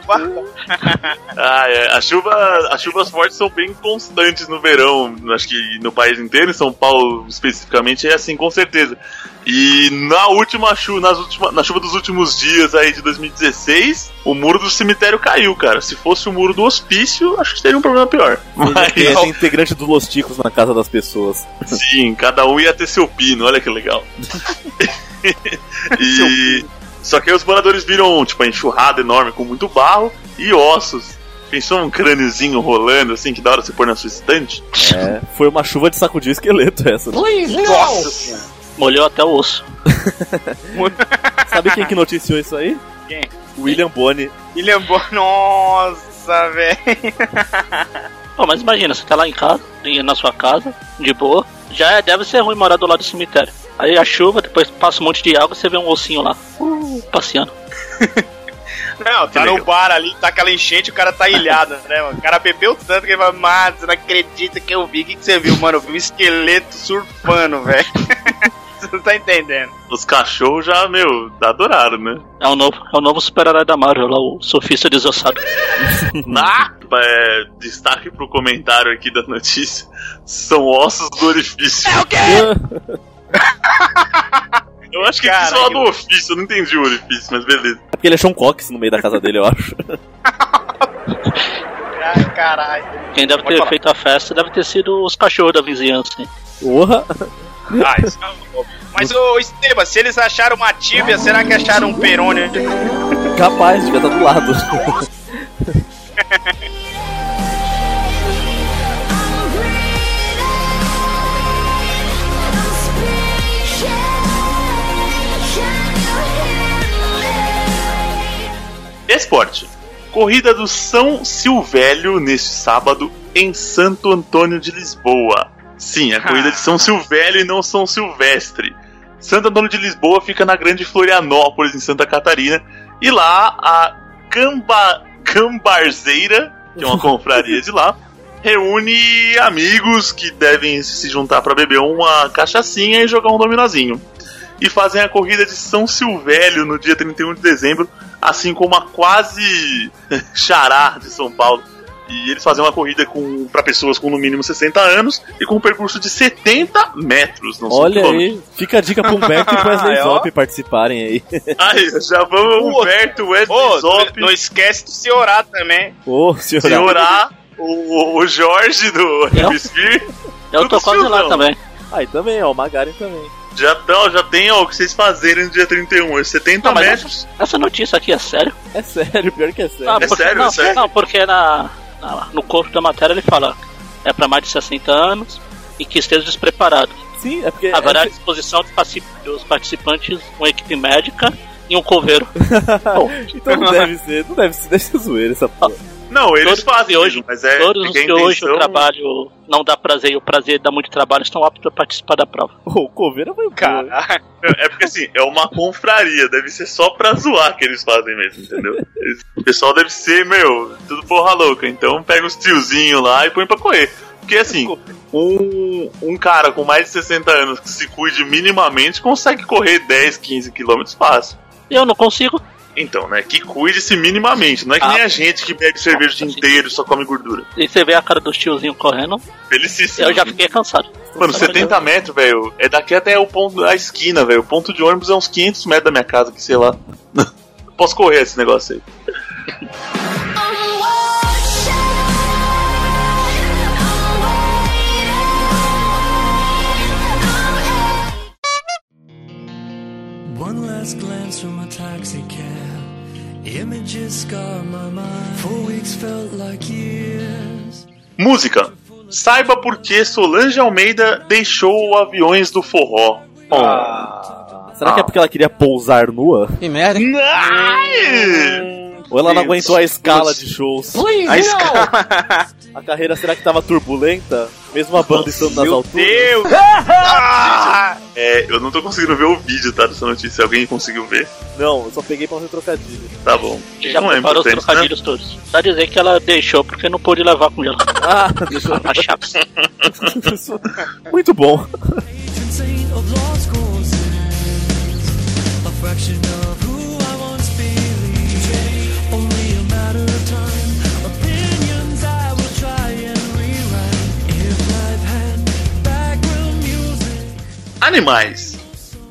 D: Ah, é. A chuva, as chuvas fortes são bem constantes no verão. Acho que no país inteiro, em São Paulo especificamente, é assim com certeza. E na última chuva, nas última, na chuva dos últimos dias aí de 2016, o muro do cemitério caiu, cara. Se fosse o muro do hospício, acho que seria um problema pior. Mas,
B: Tem esse integrante dos Los Ticos na casa das pessoas.
D: sim, cada um ia ter seu pino, olha que legal. *laughs* e só que aí os moradores viram tipo a enxurrada enorme com muito barro e ossos. Pensou um crâniozinho rolando assim que da hora você pôr na sua estante?
B: É, foi uma chuva de sacudir esqueleto essa. né?
C: Nossa senhora.
A: Molhou até o osso. *laughs*
B: Sabe quem que noticiou isso aí?
C: Quem?
B: William Bonney.
C: William Bo... Nossa, velho.
A: Pô, mas imagina, você tá lá em casa, na sua casa, de boa. Já é- deve ser ruim morar do lado do cemitério. Aí a chuva, depois passa um monte de água, você vê um ossinho lá, uh, passeando. *laughs*
C: Não, tá no bar ali, tá aquela enchente, o cara tá ilhado, né, mano? O cara bebeu tanto que ele fala, mano, você não acredita que eu vi. O que, que você viu, mano? Eu vi um esqueleto surfando, *laughs* velho. você não tá entendendo.
D: Os cachorros já, meu, adoraram, né?
A: É o novo, é o novo super-herói da Marvel, lá, o surfista desossado. *laughs*
D: Ah, é, destaque pro comentário aqui da notícia: são ossos do orifício. *laughs* Eu acho que quis falar do ofício, eu não entendi o orifício, mas beleza.
B: É porque ele achou um cox no meio da casa dele, eu acho.
C: Ai, caralho.
A: Quem deve
C: Pode
A: ter
C: falar.
A: feito a festa deve ter sido os cachorros da vizinhança. hein?
B: Porra!
C: Ah, isso é um pouco. Mas, ô Esteban, se eles acharam uma tíbia, será que acharam um perônio?
B: Capaz, devia estar do lado. *laughs*
D: Esporte. Corrida do São Silvélio neste sábado em Santo Antônio de Lisboa. Sim, a corrida de São Silvélio e não São Silvestre. Santo Antônio de Lisboa fica na Grande Florianópolis, em Santa Catarina. E lá a Gamba, Gambarzeira, que é uma confraria de lá, reúne amigos que devem se juntar para beber uma cachaçinha e jogar um dominozinho. E fazem a corrida de São Silvélio no dia 31 de dezembro, assim como a quase *laughs* Xará de São Paulo. E eles fazem uma corrida com para pessoas com no mínimo 60 anos e com um percurso de 70 metros.
B: Olha aí, fica a dica pro Humberto e pro *laughs* Wesley
C: ó.
B: Zop participarem aí. *laughs*
D: Aí, já vamos, Humberto, Wesley
C: Ô,
D: Zop,
C: não esquece do Ceorá também.
B: Ô.
D: Senhorá, o, o Jorge do Hemisphere.
A: Eu tô
D: Tudo
A: quase lá também.
B: Aí também, ó, o Magaren também.
D: Já, tão, já tem ó, o que vocês fazerem no dia 31, é 70
A: Não, mas
D: metros.
A: Essa notícia aqui é sério?
B: É sério, pior que é sério.
A: Ah,
D: É
A: porque,
D: sério,
A: não,
D: é sério?
A: não, porque na, na- no corpo da matéria ele fala é pra mais de 60 anos e que esteja despreparado.
B: Sim, é porque.
A: Haverá à
B: é-
A: disposição dos particip- dos participantes uma equipe médica em um coveiro. *laughs*
B: Então não deve ser, não deve ser, deve ser zoeira essa porra.
D: Não, eles
A: Todos
D: fazem
A: que hoje,
D: mas é
A: todos os
D: porque a
A: que hoje o
D: intenção-
A: trabalho não dá prazer e o prazer dá muito trabalho estão aptos a participar da prova.
B: O coveiro foi boa.
C: Caralho. *laughs*
D: É porque assim, é uma confraria, deve ser só pra zoar que eles fazem mesmo, entendeu? O pessoal deve ser, meu, tudo porra louca. Então pega os tiozinhos lá e põe pra correr. Porque assim, um, um cara com mais de 60 anos que se cuide minimamente consegue correr 10, 15 quilômetros fácil.
A: Eu não consigo.
D: Então, né? Que cuide-se minimamente. Não é que
A: Ah.
D: nem a gente que bebe cerveja o dia inteiro e só come gordura.
A: E você vê a cara dos tiozinhos correndo,
D: Felicíssimo.
A: eu já fiquei cansado.
D: Mano, 70 metros, velho. É daqui até o ponto da esquina, velho. O ponto de ônibus é uns 500 metros da minha casa, que sei lá. *laughs* Posso correr esse negócio aí.
F: One last glance
D: Música. Saiba por que Solange Almeida deixou o Aviões do Forró.
B: Será que é porque ela queria pousar nua?
H: Que merda.
D: Ai!
B: Ou ela não aguentou a escala de shows?
C: A escala. *laughs*
B: A carreira será que tava turbulenta? Mesmo a banda estando nas
C: Meu
B: alturas?
C: Deus! Ah! *laughs*
D: É, eu não tô conseguindo ver o vídeo, tá? Dessa notícia. Alguém conseguiu ver?
B: Não, eu só peguei pra fazer trocadilho.
D: Tá bom.
A: Já
D: não é
A: preparou os
D: né?
A: trocadilhos todos. Só dizer que ela deixou porque não pôde levar com ela. *laughs*
B: Ah,
A: chapa.
B: Muito bom.
F: A fraction of
D: Animais.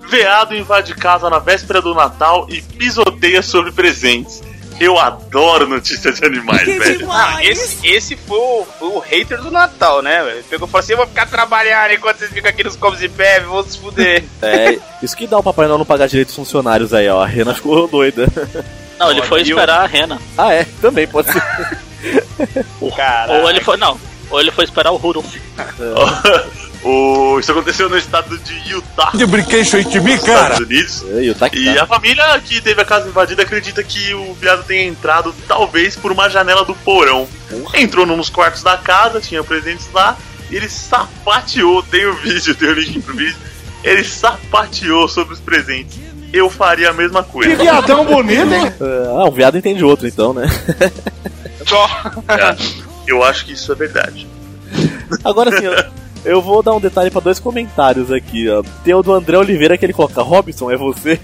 D: Veado invade casa na véspera do Natal e pisoteia sobre presentes. Eu adoro notícias de animais, velho.
C: Ah, esse, esse foi o, foi o hater do Natal, né? velho? Ele pegou e falou assim: eu vou ficar trabalhando enquanto vocês ficam aqui nos comes e bebem, vão se fuder. *laughs*
B: É, isso que dá o Papai Noel não pagar direitos funcionários aí, ó. A Rena ficou doida. *laughs*
A: Não, ele foi
C: viu?
A: esperar a rena.
B: Ah, é? Também pode ser. *laughs*
C: Caralho.
A: Ou ele foi. Não. Ou ele foi esperar o Rudolph.
D: O, isso aconteceu no estado de Utah,
H: De brinquedo de mim,
D: nos
H: cara.
D: Estados Unidos.
B: E o tá que
D: E
B: tá.
D: a família que teve a casa invadida acredita que o viado tenha entrado talvez por uma janela do porão. Entrou num dos quartos da casa, tinha presentes lá, e ele sapateou, tem o vídeo, tem o link pro vídeo. Ele sapateou sobre os presentes. Eu faria a mesma coisa.
E: Viadão bonito, hein? *laughs*
B: Ah, um viado entende o outro, então, né?
C: Só.
D: Cara, Eu acho que isso é verdade.
B: Agora sim, *laughs* eu, vou dar um detalhe pra dois comentários aqui, ó. Tem o do André Oliveira que ele coloca: Robson, é você?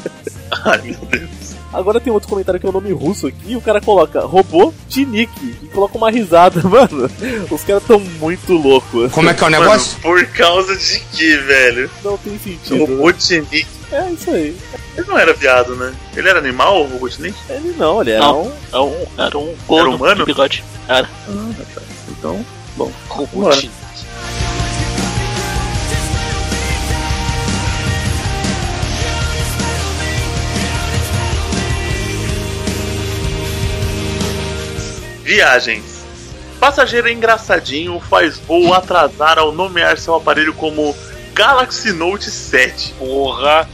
B: *laughs*
D: Ai, meu Deus.
B: Agora tem outro comentário que é o nome russo aqui, e o cara coloca robô Tinik e coloca uma risada, *laughs* mano. Os caras tão muito loucos.
H: Como é que é o
D: Mano,
H: negócio?
D: por causa de que, velho?
B: Não tem sentido. né?
D: Robotnik.
B: É isso aí.
D: Ele não era viado, né? Ele era animal, o Robotnik?
B: Ele não, ele era
A: Não.
B: um.
A: É um, era um gordo
D: humano?
A: de bigode. Era.
D: Então,
C: Robotnik.
D: Viagens. Passageiro engraçadinho faz voo atrasar ao nomear seu aparelho como Galaxy Note 7.
C: Porra.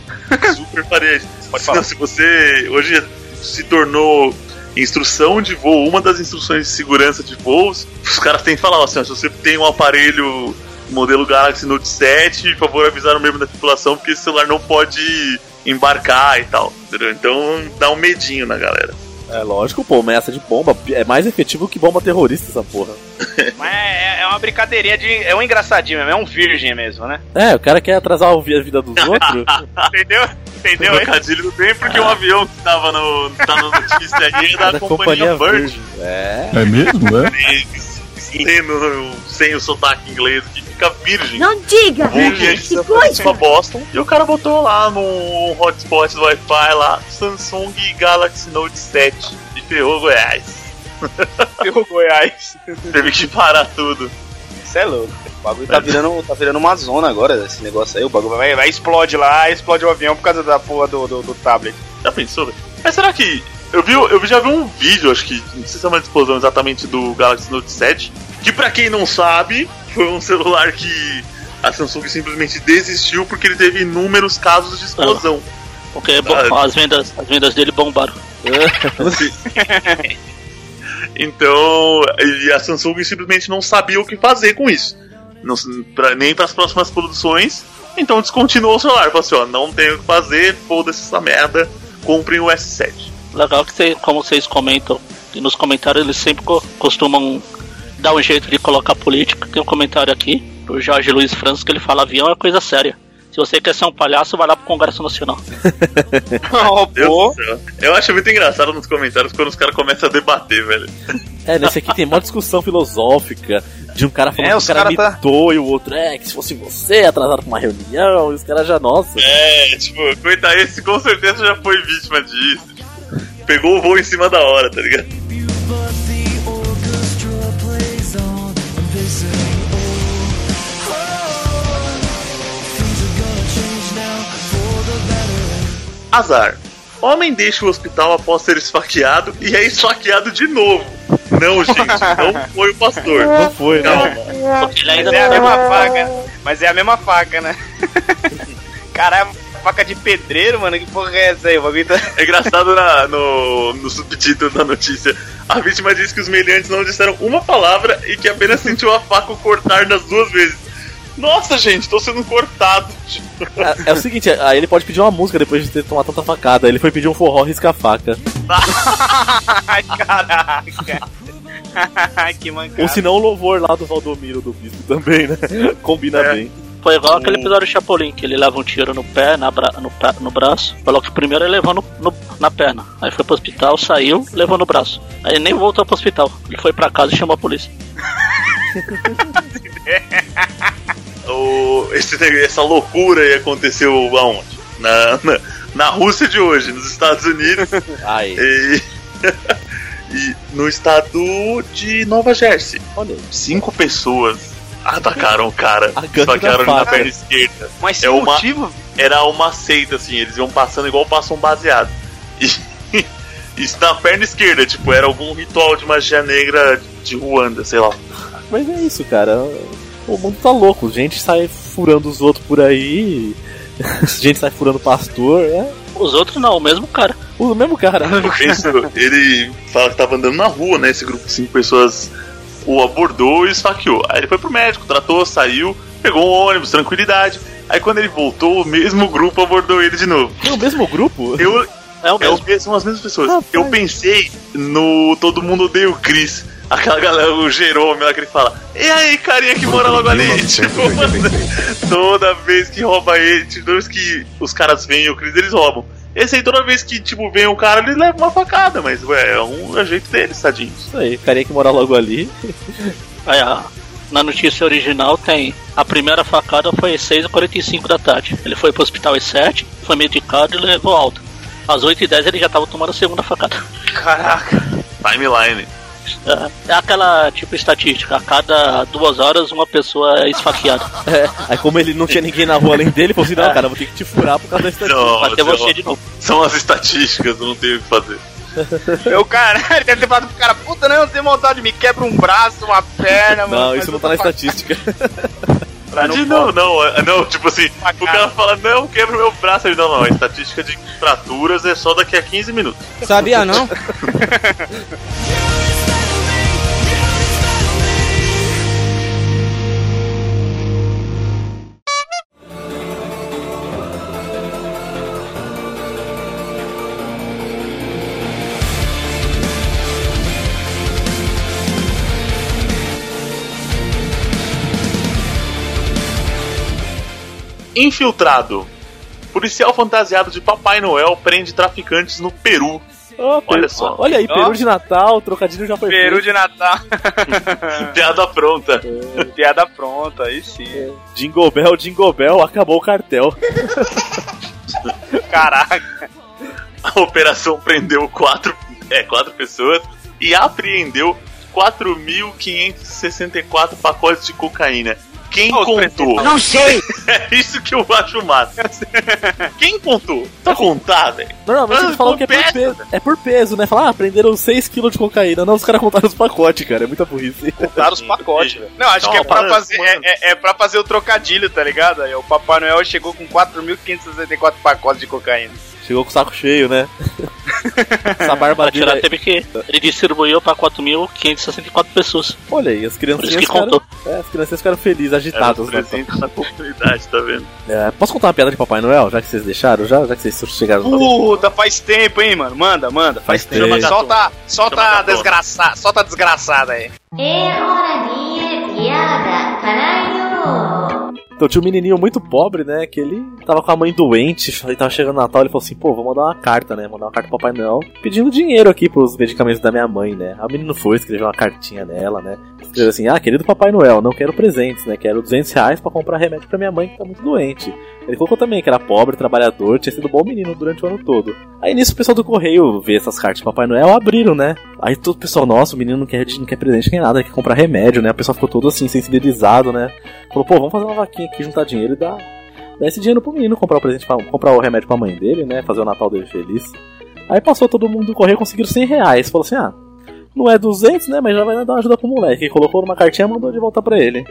D: Super parede. *laughs*
C: Pode falar.
D: Se você hoje se tornou instrução de voo, uma das instruções de segurança de voos, os caras têm que falar assim, ó, se você tem um aparelho modelo Galaxy Note 7, por favor avisar o membro da tripulação porque esse celular não pode embarcar e tal, entendeu? Então dá um medinho na galera.
B: É lógico, pô, essa de bomba é mais efetivo que bomba terrorista essa porra. *laughs*
C: Mas é, é uma brincadeirinha de. É um engraçadinho mesmo, é um virgem mesmo, né?
B: É, o cara quer atrasar a vi- a vida dos *laughs* outros.
C: Entendeu? Entendeu?
D: O trocadilho tem porque um avião que tava no, tá na notícia aí é da,
B: da
D: companhia,
B: companhia
D: Virgin.
B: Virgin. É.
H: É mesmo, é?
D: Lendo sem o sotaque inglês que fica virgem.
I: Não diga!
D: Voo que
I: coisa!
D: pra Boston. E o cara botou lá no hotspot do Wi-Fi lá Samsung Galaxy Note 7 e ferrou Goiás. *laughs*
C: Ferrou Goiás.
D: Teve que parar tudo.
C: Isso é louco. O bagulho tá virando, tá virando uma zona agora, esse negócio aí. O bagulho vai, vai explode lá, explode o avião por causa da porra do, do, do tablet.
D: Já pensou? Mas será que. Eu, vi, eu já vi um vídeo, acho que. Não sei se é uma explosão exatamente do Galaxy Note 7. Que pra quem não sabe, foi um celular que a Samsung simplesmente desistiu porque ele teve inúmeros casos de explosão.
A: Porque bom,
D: Ah.
A: as, vendas, as vendas dele bombaram. *laughs*
D: Então, e a Samsung simplesmente não sabia o que fazer com isso. Não, pra- nem para as próximas produções. Então descontinuou o celular. Falou assim: ó, não tem o que fazer, foda-se essa merda, comprem o S7.
A: Legal que como vocês comentam, e nos comentários eles sempre co- costumam dar um jeito de colocar política. Tem um comentário aqui do Jorge Luiz França que ele fala avião é coisa séria. Se você quer ser um palhaço, vai lá pro Congresso Nacional. *laughs*
C: Oh,
D: Deus
C: pô.
D: do céu. Eu acho muito engraçado nos comentários quando os caras começam a debater, velho.
B: É, nesse aqui tem uma discussão filosófica de um cara falando
C: É,
B: que o cara
C: cara tá-
B: mitou e o outro é que se fosse você atrasado pra uma reunião, e os caras já, nossa.
D: É, tipo, coitado, esse com certeza já foi vítima disso. Pegou o voo em cima da hora, tá ligado? Azar. Homem deixa o hospital após ser esfaqueado e é esfaqueado de novo. Não, gente, não foi o pastor. *laughs*
B: Não foi, né?
D: Calma.
A: Ele
C: Mas
A: ainda
C: é a
A: não
C: mesma faca. Mas é a mesma faca, né? *laughs* Caralho, faca de pedreiro, mano. Que porra é essa aí? O bagulho tá...
D: É engraçado na- no, no subtítulo da notícia. A vítima diz que os meliantes não disseram uma palavra e que apenas sentiu a faca cortar das duas vezes. Nossa, gente, tô sendo cortado.
B: É, é o seguinte, aí ele pode pedir uma música depois de ter tomado tanta facada. Ele foi pedir um forró risca-faca. *laughs*
C: Ai, caraca. *laughs* que mancada.
B: Ou se não, o louvor lá do Valdomiro do Bispo também, né? Combina
D: É.
B: bem.
A: Foi igual aquele episódio do Chapolin, que ele leva um tiro no pé, na bra- no, pé- no braço. Falou que primeiro ele levou no, no- na perna. Aí foi pro hospital, saiu, levou no braço. Aí nem voltou pro hospital. Ele foi pra casa e chamou a polícia. *laughs*
D: O, esse, essa loucura aí aconteceu aonde? Na, na, na Rússia de hoje, nos Estados Unidos. *laughs*
B: Ai,
D: e, *laughs* e no estado de Nova Jersey.
B: olha aí.
D: Cinco pessoas atacaram o cara,
B: A gangue
D: esfaquearam
B: da
D: ele na perna esquerda.
C: Mas sem
D: É uma-
C: motivo?
D: Era uma seita, assim, eles iam passando igual passam baseado. E *laughs* isso na perna esquerda, tipo, era algum ritual de magia negra de Ruanda, sei lá.
B: Mas é isso, cara. O mundo tá louco. Gente sai furando os outros por aí. *laughs* Gente sai furando pastor. É
A: Os outros não, o mesmo cara.
B: o mesmo cara.
D: Isso, ele fala que tava andando na rua, né? Esse grupo de cinco pessoas o abordou e esfaqueou. Aí ele foi pro médico, tratou, saiu, pegou um ônibus, tranquilidade. Aí quando ele voltou, o mesmo grupo abordou ele de novo.
B: É o mesmo grupo?
D: Eu,
A: É o
D: é o
A: mesmo.
D: mesmo, são as mesmas pessoas.
B: Rapaz.
D: Eu pensei no Todo Mundo Odeia o Chris. Aquela galera, o Jerome lá que ele fala, e aí, carinha que mora logo ali? Tipo, *laughs* toda vez que rouba ele, toda vez que os caras veem o Chris, eles roubam. Esse aí, toda vez que, tipo, vem um cara, ele leva uma facada, mas, ué, é um é jeito deles, tadinhos.
B: Isso aí, o carinha que mora logo ali. *laughs*
A: Aí, a- na notícia original tem a primeira facada foi às 6h45 da tarde. Ele foi pro hospital às 7, foi medicado e levou alta. Às 8h10 ele já tava tomando a segunda facada.
C: Caraca.
D: Timeline.
A: É, é aquela tipo estatística, a cada duas horas uma pessoa é esfaqueada.
B: É, aí como ele não tinha ninguém na rua além dele, ele falou assim, não, cara, vou ter que te furar por causa da estatística.
D: Não, sei
A: você
D: lá.
A: de novo.
D: São as estatísticas, eu não tenho o que fazer.
C: Eu, cara, ele deve ter falado pro cara, puta, não, eu tenho vontade, me quebra um braço, uma perna, mano.
B: Não, isso não tá na estatística.
C: Pra
D: Não,
C: não
D: não, não, é- não, tipo assim, o cara fala, não, quebra o meu braço. Ele, não, não, a estatística de fraturas é só daqui a 15 minutos.
J: Sabia não? *laughs*
D: Infiltrado. Policial fantasiado de Papai Noel prende traficantes no Peru.
B: Ó,
D: Olha
B: peru-
D: só.
B: Olha aí, peru de Natal, trocadilho já foi
C: Peru de Natal. *laughs* *laughs*
D: Piada pronta.
C: Piada pronta, aí sim.
B: feito. Jingle Bell, Jingle Bell, acabou o cartel.
C: Caraca.
D: A operação prendeu quatro, é, quatro pessoas e apreendeu 4.564 pacotes de cocaína. Quem
C: os
D: contou?
C: Não
D: sei! *laughs* É isso que eu acho massa. *laughs* Quem contou? Pra contar, velho.
B: Normalmente eles falam que é por peso. É por peso, né? Falar, ah, prenderam 6kg de cocaína. Não, os caras contaram os pacotes, cara. É muita burrice.
C: Contaram os pacotes, velho. Não, acho
D: Não,
C: que é pra,
D: para-
C: fazer, é, é- é pra fazer o trocadilho, tá ligado? Aí o Papai Noel chegou com 4.564 pacotes de cocaína.
B: Chegou com o saco cheio, né? *laughs* Essa barba dele.
A: tirar
B: aí-
A: teve que. Ele distribuiu pra 4.564 pessoas.
B: Olha aí, as
A: Por
B: criancinhas
A: isso que
B: ficaram.
A: contou.
B: É, as criancinhas ficaram felizes,
D: Era
B: agitadas.
D: um
B: né?
D: na comunidade, tá vendo?
B: É, posso contar uma piada de Papai Noel, já que vocês deixaram? Já, já que vocês chegaram no
C: Puta, faz tempo, hein, mano? Manda, manda.
B: Faz
C: tempo.
B: tempo.
C: Solta, solta a desgraçada, solta a desgraçada aí.
I: É hora de piada, caralho!
B: Então tinha um menininho muito pobre, né? Que ele tava com a mãe doente, ele tava chegando no Natal, ele falou assim, pô, vou mandar uma carta, né? Mandar uma carta pro Papai Noel, pedindo dinheiro aqui pros medicamentos da minha mãe, né? Aí o menino foi, escreveu uma cartinha nela, né? Escreveu assim, ah, querido Papai Noel, não quero presentes, né? Quero 200 reais pra comprar remédio pra minha mãe que tá muito doente. Ele colocou também que era pobre, trabalhador, tinha sido bom menino durante o ano todo. Aí nisso o pessoal do correio vê essas cartas de Papai Noel, abriram, né? Aí todo o pessoal, nossa, o menino não quer, não quer presente, nem nada, quer comprar remédio, né? O pessoal ficou todo assim, sensibilizado, né? Falou, pô, vamos fazer uma vaquinha aqui, juntar dinheiro e dar, dar esse dinheiro pro menino comprar o presente, pra, comprar o remédio pra mãe dele, né? Fazer o Natal dele feliz. Aí passou todo mundo do correio, conseguiram 100 reais. Falou assim, ah, não é 200, né? Mas já vai dar uma ajuda pro moleque. Ele colocou numa cartinha e mandou de volta pra ele.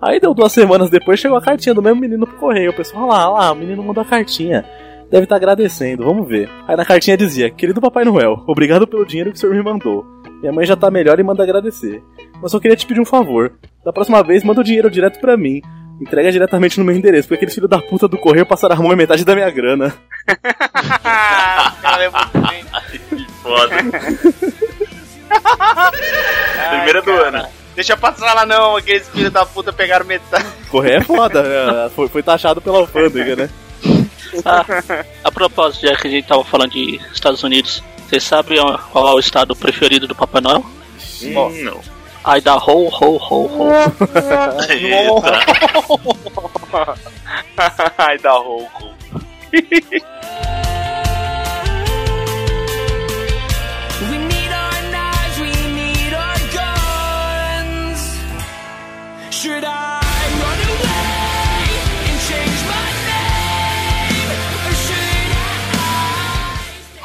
B: Aí deu duas semanas depois, chegou a cartinha do mesmo menino pro correio. O pessoal, olha lá, olha lá, o menino mandou a cartinha. Deve estar agradecendo, vamos ver. Aí na cartinha dizia: Querido Papai Noel, obrigado pelo dinheiro que o senhor me mandou. Minha mãe já tá melhor e manda agradecer. Mas só queria te pedir um favor. Da próxima vez, manda o dinheiro direto pra mim. Entrega diretamente no meu endereço, porque aqueles filhos da puta do correio passaram a mão em metade da minha grana.
C: Cara, é muito bem.
D: Que foda. *laughs* Primeira do ano.
C: Deixa passar lá não, aqueles filhos da puta pegaram metade.
B: Correio é foda, né? foi, foi taxado pela alfândega, né?
A: Ah, a propósito, já que a gente tava falando de Estados Unidos, vocês sabem qual é o estado preferido do Papai Noel?
D: Hum, não.
A: Idaho, ho, ho, ho.
D: Eita. *laughs* *laughs*
C: Ai, dá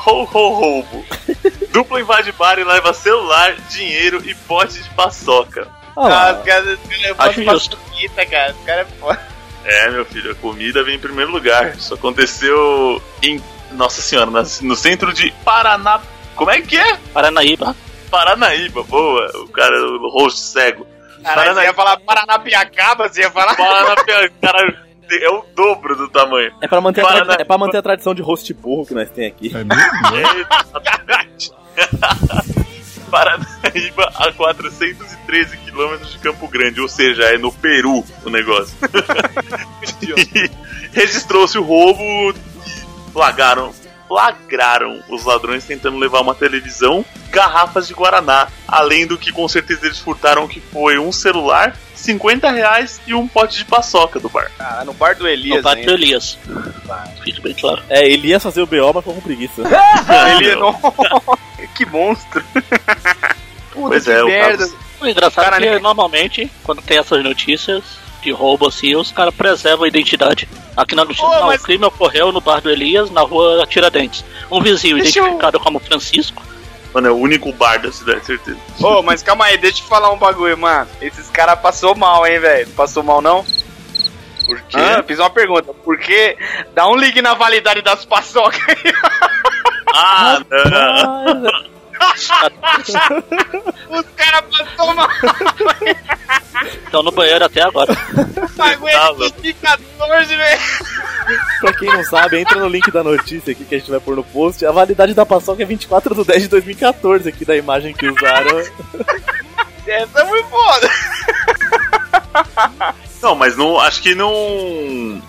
D: Ho, ho, roubo. *laughs* Dupla invade bar e leva celular, dinheiro e pote de paçoca.
C: Ah, os caras eu
A: Acho justo.
C: Quita, cara. Os caras é foda.
D: É, meu filho, a comida vem em primeiro lugar. Isso aconteceu em. Nossa senhora, na- no centro de Paraná. Como é que é?
A: Paranaíba.
D: Paranaíba, boa. O cara, o rosto cego.
C: Caralho, você ia falar Paranapiacaba, você ia falar.
D: Paranaíba, cara, é o dobro do tamanho.
B: É pra, manter a
D: Para-
B: tra- é pra manter a tradição de rosto burro que nós tem aqui.
H: É mesmo?
D: Exatamente. *laughs* Paranaíba a 413 quilômetros de Campo Grande, ou seja, é no Peru o negócio. *laughs* E Registrou-se o roubo e flagraram, flagraram os ladrões tentando levar uma televisão, garrafas de Guaraná, além do que com certeza eles furtaram que foi um celular, 50 reais e um pote de paçoca do bar.
C: Ah, no bar do Elias,
A: No Pátio
C: hein?
A: Elias. Fique bem claro.
B: É, ele ia fazer o BO, mas ficou com preguiça. *laughs*
C: Elias, não. *laughs* que monstro. *laughs* Puta,
D: Pois
C: que
D: é, o
C: merda.
D: Carlos-
A: O engraçado
C: Cara,
A: é que normalmente, quando tem essas notícias de roubo assim, os caras preservam a identidade. Aqui na notícia,
C: Ô,
A: não,
C: mas-
A: o crime ocorreu no bar do Elias, na rua Tiradentes. Um vizinho
C: Deixa eu-
A: identificado como Francisco.
D: Mano, é o único bar da cidade, certeza.
C: Ô, mas calma aí, deixa eu te falar um bagulho, mano. Esses caras passou mal, hein, velho? Passou mal, não?
D: Por quê?
C: Ah, fiz uma pergunta. Por que dá um ligue na validade das paçocas aí?
D: Ah, não. *laughs*
C: Os caras passou mal. *laughs*
A: Estão no banheiro até agora. *laughs*
C: Bagulho é 2014, velho.
B: pra quem não sabe, entra no link da notícia aqui que a gente vai pôr no post. A validade da paçoca é 24 de 10 de 2014, aqui da imagem que usaram.
C: Essa foi foda.
D: Não, mas não, acho que não.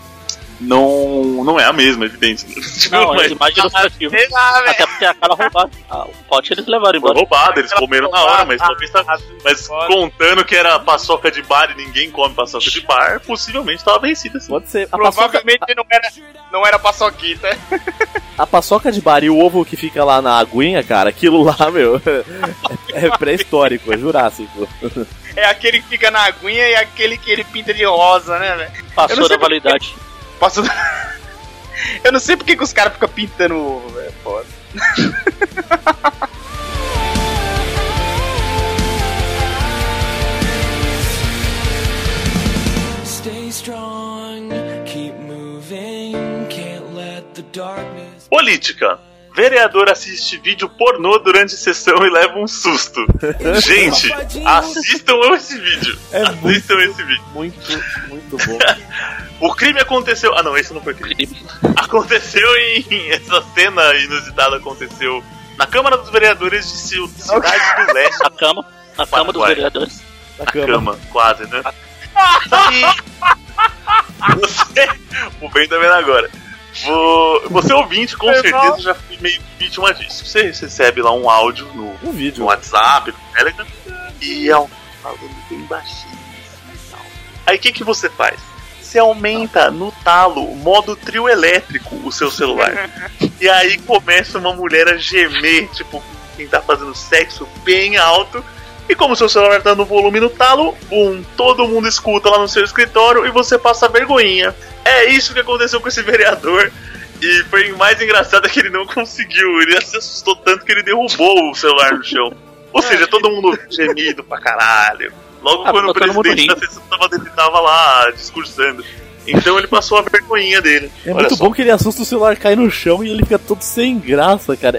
D: Não, não é a mesma, evidente.
A: Não, *laughs* é
D: Mas-
A: a imagem ilustrativa.
C: Sei lá, velho.
A: Até tem aquela roubada. Ah, o pote eles levaram
D: Foi
A: embora.
D: roubado, eles comeram na hora, mas talvez tá, mas contando que era paçoca de bar e ninguém come paçoca de bar, possivelmente tava vencida assim.
B: Pode ser. A paçoca,
C: Provavelmente não era, não era paçoquita.
B: a paçoca de bar e o ovo que fica lá na aguinha, cara, aquilo lá, *laughs* meu, é pré-histórico, é jurássico.
C: É aquele que fica na aguinha e aquele que ele pinta de rosa, né, velho?
A: Passou
C: não
A: da
C: por Passou. *laughs* Eu não sei porque que os caras ficam pintando ovo, velho. Foda. *laughs*
F: Stay strong, keep moving, can't let the darkness.
D: Política. Vereador assiste vídeo pornô durante sessão e leva um susto. *laughs* Gente, assistam esse vídeo.
B: É
D: assistam esse vídeo.
B: Muito, muito bom. *laughs*
D: O crime aconteceu. Ah, não, esse não foi crime. Aconteceu em. *laughs* Essa cena inusitada aconteceu na Câmara dos Vereadores de Cidade do Leste.
A: A cama. A cama dos vereadores.
B: Na
D: Na
B: cama.
D: cama, quase, né? E você, o bem tá vendo agora. Vo- Você ouvinte, com certeza já foi meio vítima disso. Você recebe lá um áudio no,
B: Um vídeo.
D: no WhatsApp, no Telegram, e é um falando bem baixinho. e tal. Aí o que, que você faz? Você aumenta no talo, modo trio elétrico, o seu celular. *laughs* e aí começa uma mulher a gemer, tipo, quem tá fazendo sexo bem alto. E como o seu celular tá no volume no talo, bum, todo mundo escuta lá no seu escritório e você passa vergonhinha. É isso que aconteceu com esse vereador. E foi mais engraçado é que ele não conseguiu. Ele se assustou tanto que ele derrubou o celular no chão. Ou seja, todo mundo gemido pra caralho. Logo
A: Ah,
D: quando o presidente da sessão tava, ele tava lá discursando. Então ele passou a vergonhinha dele.
B: É
D: Olha
B: muito
D: só.
B: bom que ele assusta o celular cai no chão e ele fica todo sem graça, cara.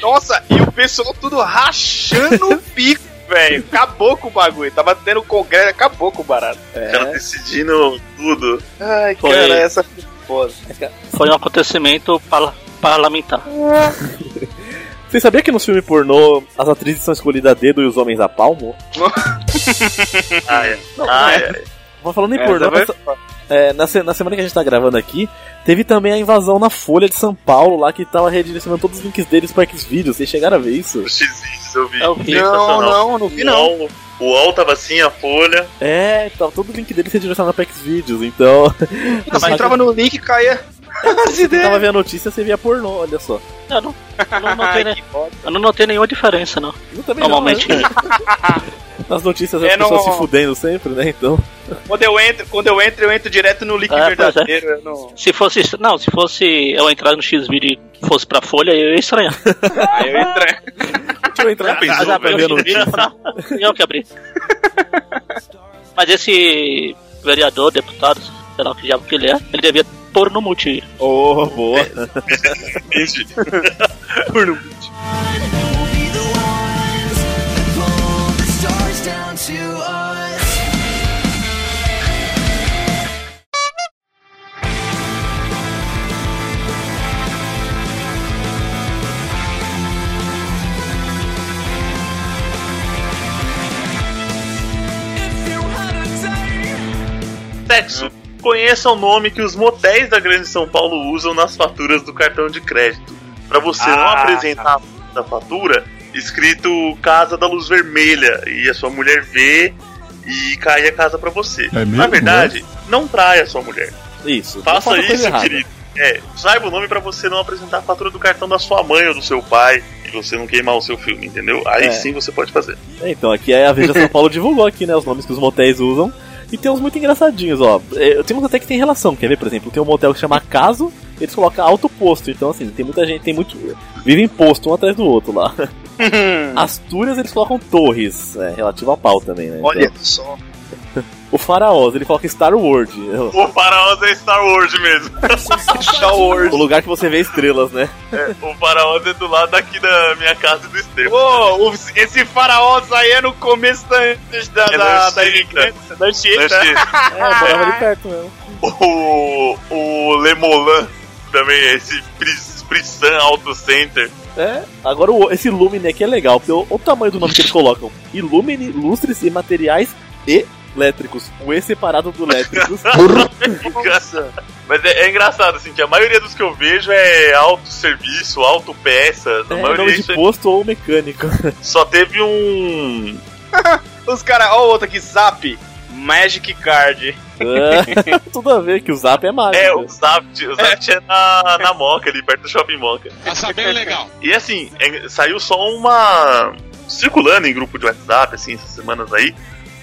C: Nossa, e o pessoal tudo rachando o bico, *laughs* velho. Acabou com o bagulho. Tava tendo congresso, acabou com o barato.
D: O cara decidindo tudo.
C: Ai,
A: Foi.
C: cara, essa foi
A: um acontecimento parla- parlamentar. *laughs*
B: Você sabia que no filme pornô as atrizes são escolhidas a dedo e os homens a palmo?
D: Ah, *laughs* é.
B: Não,
D: Ah,
B: não
D: é.
B: é. Vou falando em
C: É,
B: pornô. essa- é, na, se- na semana que a gente tá gravando aqui, teve também a invasão na Folha de São Paulo, lá que tava redirecionando todos os links deles pra Xvideos. Vocês chegaram a ver isso?
D: Os X-Vídeos eu vi.
A: Eu vi.
C: Não, não, não vi
D: O
C: não.
D: UOL, o UOL tava assim, a folha.
B: É, tava todo o link deles redirecionado pra Xvideos, então. *laughs*
C: Você entrava no link e caía. *laughs*
B: Você tava vendo a notícia, você via pornô, olha só.
A: Eu não, eu não
C: Ai,
A: notei,
C: que foda.
A: eu não notei nenhuma diferença, não.
B: Eu também
A: Normalmente.
B: não, né? *laughs* Nas notícias as
C: É,
B: pessoas
C: não-
B: se fudendo sempre, né? Então.
C: Quando eu entro, quando eu entro, eu entro direto no link
A: É, pois é.
C: verdadeiro. Não...
A: Se fosse. Não, se fosse eu entrar no X-Video e fosse pra Folha, eu ia estranhar. *laughs*
C: Aí eu entrei.
B: Deixa eu entrar
D: Já pensou,
B: já pra
D: velho?
B: ver a
A: Eu que abri. Mas esse vereador, deputado, sei lá o que diabo que ele é, ele devia pôr no multi.
B: Oh, boa. *laughs*
D: Entendi. *laughs*
F: We'll be
D: Sexo. Conheça o nome que os motéis da Grande São Paulo usam nas faturas do cartão de crédito. Pra você não
C: Ah.
D: apresentar a fatura escrito Casa da Luz Vermelha e a sua mulher vê e cai a casa pra você.
H: É mesmo,
D: Na verdade, não traia a sua mulher.
B: Isso.
D: Faça
B: não faça
D: isso, querido. É, saiba o nome pra você não apresentar a fatura do cartão da sua mãe ou do seu pai e você não queimar o seu filme, entendeu? Aí
B: É.
D: sim você pode fazer.
B: É, então, aqui é a Veja São Paulo *laughs* divulgou aqui, né, os nomes que os motéis usam. E tem uns muito engraçadinhos, ó. É, Tem uns até que tem relação, quer ver, por exemplo, tem um motel que chama Caso, eles colocam alto posto. Então, assim, tem muita gente, tem muito. Vive em posto um atrás do outro lá. *laughs* *laughs* Astúrias eles colocam torres, é, relativo a pau também, né?
C: Olha
B: Então,
C: só. *laughs*
B: o Faraós, ele coloca Star World.
D: O Faraós é Star Wars mesmo. *laughs*
C: Star Wars.
B: O lugar que você vê estrelas, né?
D: o Faraós é do lado daqui da minha casa e do Estevam.
C: Ô, o- esse faraó aí é no começo da, da,
D: É
C: da,
D: da
C: da,
D: Anchieta.
C: da Anchieta.
B: É, eu morava ali perto mesmo.
D: o, o Lemolan também, esse Pris- Prissan Auto Center.
B: É, agora o- esse Lumine aqui é legal, porque o, o tamanho do nome que eles colocam: Illumine, lustres e materiais e Létricos. O E separado do Létricos. *laughs*
D: Mas é, é engraçado, assim, que a maioria dos que eu vejo é autosserviço, autopeça. A
B: é
D: maioria
B: nome de
D: é-
B: posto ou mecânico. *laughs*
D: só teve um. *laughs*
C: Os caras, ó, o outro aqui, Zap. Magic Card.
B: É, *laughs* tudo a ver que o Zap é mágico.
D: É, o Zapt, o Zapt é, na, na Moca, ali perto do Shopping Moca.
H: Essa bem legal. *laughs*
D: E assim, é- saiu só uma. circulando em grupo de WhatsApp, assim, essas semanas aí,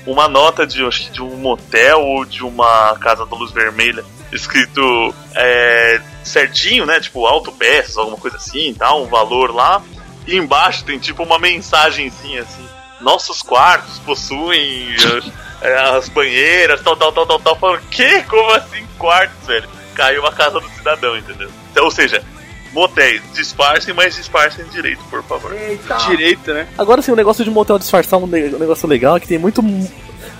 D: uma nota de, acho que de um motel ou de uma casa da luz vermelha, escrito é, certinho, né? Tipo, autopeças, alguma coisa assim, tal, um valor lá. E embaixo tem tipo uma mensagenzinha assim. Nossos quartos possuem é, as banheiras, tal, tal, tal, tal, tal. Falando, que? Como assim quartos, velho? Caiu a casa do cidadão, entendeu? Então, ou seja, motéis, disfarcem, mas disfarcem direito, por favor.
C: Direito, né?
B: Agora sim, o negócio de motel disfarçar um, ne- um negócio legal é que tem muito.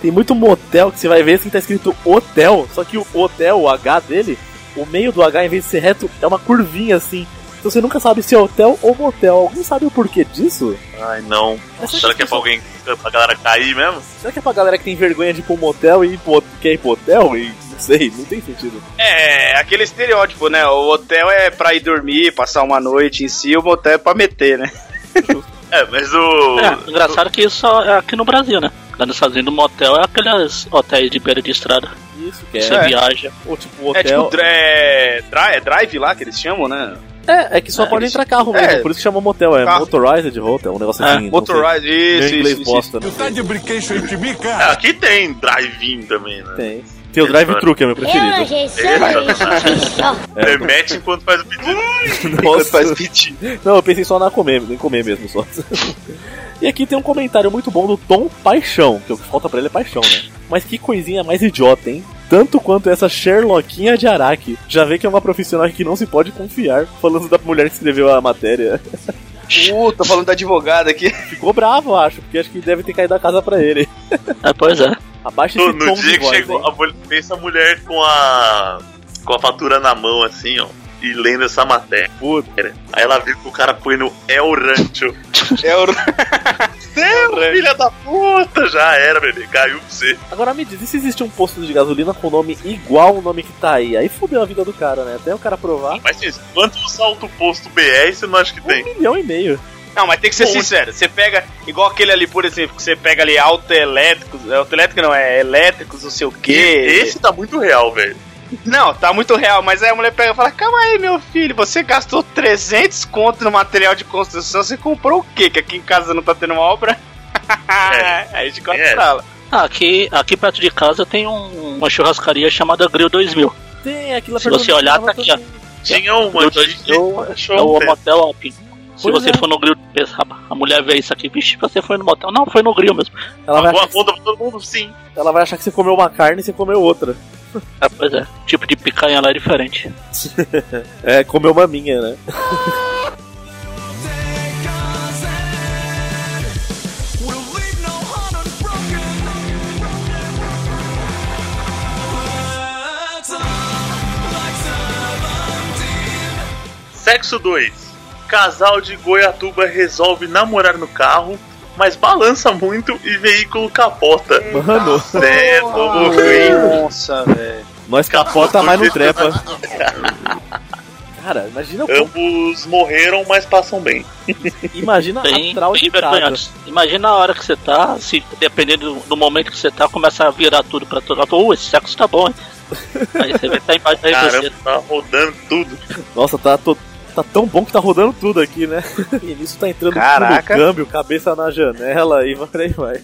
B: Tem muito motel que você vai ver assim tá escrito hotel, só que o hotel, o H dele, o meio do H, em vez de ser reto, é uma curvinha assim. Então você nunca sabe se é hotel ou motel. Alguém sabe o porquê disso?
D: Ai, não.
B: Mas
D: Será que é pra alguém, pra galera cair mesmo?
B: Será que é pra galera que tem vergonha de ir pro motel e ir pro, quer ir pro hotel? E não sei, não tem sentido.
C: É, aquele estereótipo, né? O hotel é pra ir dormir, passar uma noite em si, o motel é pra meter, né? *laughs*
D: É, mas o.
A: É, engraçado que isso é aqui no Brasil, né? Lá nos Estados Unidos, motel é aqueles hotéis de beira de estrada.
B: Isso que
A: Você
B: é.
A: viaja.
B: Ou tipo,
C: É
B: hotel.
C: tipo é, dri- é drive lá que eles chamam, né?
B: É, é que só
C: É,
B: pode
C: isso-
B: entrar carro mesmo,
C: é.
B: por isso que chama motel, é
C: Carro.
B: motorized hotel, um negócio
A: É,
B: assim. sei.
C: Motorized,
B: Meu
C: isso,
B: inglês
C: isso, isso.
B: bosta, não
H: Tu tá de brinquedo de mim,
D: É,
H: cara?
D: aqui tem drive-in também, né?
B: Tem. Tem o drive-thru, que é o meu
I: Eu
B: preferido.
I: achei só
B: É,
D: Mete enquanto faz o pedido.
B: Nossa.
C: Faz.
B: Não, eu pensei só na comer, em comer mesmo só. E aqui tem um comentário muito bom do Tom Paixão, que o que falta pra ele é paixão, né? Mas que coisinha mais idiota, hein? Tanto quanto essa Sherlockinha de Araki. Já vê que é uma profissional que não se pode confiar, falando da mulher que escreveu a matéria. *laughs*
C: Uh, tô falando da advogada aqui. *laughs*
B: Ficou bravo, acho, porque acho que deve ter caído da casa pra ele.
A: É, pois é.
B: Abaixa
D: No,
B: esse
D: no
B: tom
D: dia
B: de
D: que
B: voz,
D: chegou,
B: hein?
D: a, mulher- pensa a mulher com a. com a fatura na mão, assim, ó. E lendo essa matéria.
B: Puta.
D: Aí ela viu que o cara põe no El Rancho. *laughs*
C: É o...
D: Seu *laughs* filha da puta! Já era, bebê. Caiu pra você.
B: Agora me diz, e se existe um posto de gasolina com nome igual ao nome que tá aí? Aí fudeu a vida do cara, né? Até o cara provar.
D: Mas assim, quantos autoposto BR você não acha que tem?
B: Um milhão e meio.
C: Não, mas tem que ser sincero. Você pega, igual aquele ali, por exemplo, que você pega ali autoelétricos. Autoelétrico não, é elétricos, não sei o quê.
D: Esse tá muito real, velho.
C: Não, tá muito real, mas aí a mulher pega e fala: Calma aí, meu filho, você gastou 300 conto no material de construção, você comprou o quê? Que aqui em casa não tá tendo uma obra? *laughs*
D: É. *laughs*
C: aí a gente corta
D: É.
C: pra ela.
A: Ah, aqui, aqui perto de casa tem um- uma churrascaria chamada Grill 2000.
B: Tem aquilo
A: Se você olhar, tá aqui, ó.
D: Tinha uma
A: Grill
D: aqui que
A: 2000 é
D: achou
A: o
D: um
A: motel Alpin. Se
B: Pois
A: você
B: é.
A: for no grill, a mulher vê isso aqui, vixe, você foi no motel. Não, foi no grill mesmo.
B: Ela vai, achar,
D: pra todo mundo, sim.
B: ela vai achar que você comeu uma carne e você comeu outra.
A: É, pois é, tipo de picanha lá é diferente. *laughs*
B: É, comeu uma minha, né?
D: Sexo 2. Casal de Goiatuba resolve namorar no carro, mas balança muito e veículo capota.
B: Mano,
D: É, louco, hein?
C: Nossa, velho.
B: nós capota, mas não trepa. Cara, imagina, o-
D: Ambos morreram, mas passam bem.
B: imagina
A: Bem,
B: a
A: vergonhoso. Imagina a hora que você tá, se dependendo do, do momento que você tá, começa a virar tudo pra todo lado. Uh, esse sexo tá bom, hein? Aí você vai estar embaixo da
D: Caramba,
A: reverseira.
D: tá rodando tudo.
B: Nossa, tá, to- tá tão bom que tá rodando tudo aqui, né? *laughs* E nisso tá entrando tudo
C: Caraca.
B: no câmbio, cabeça na janela e vai por aí vai.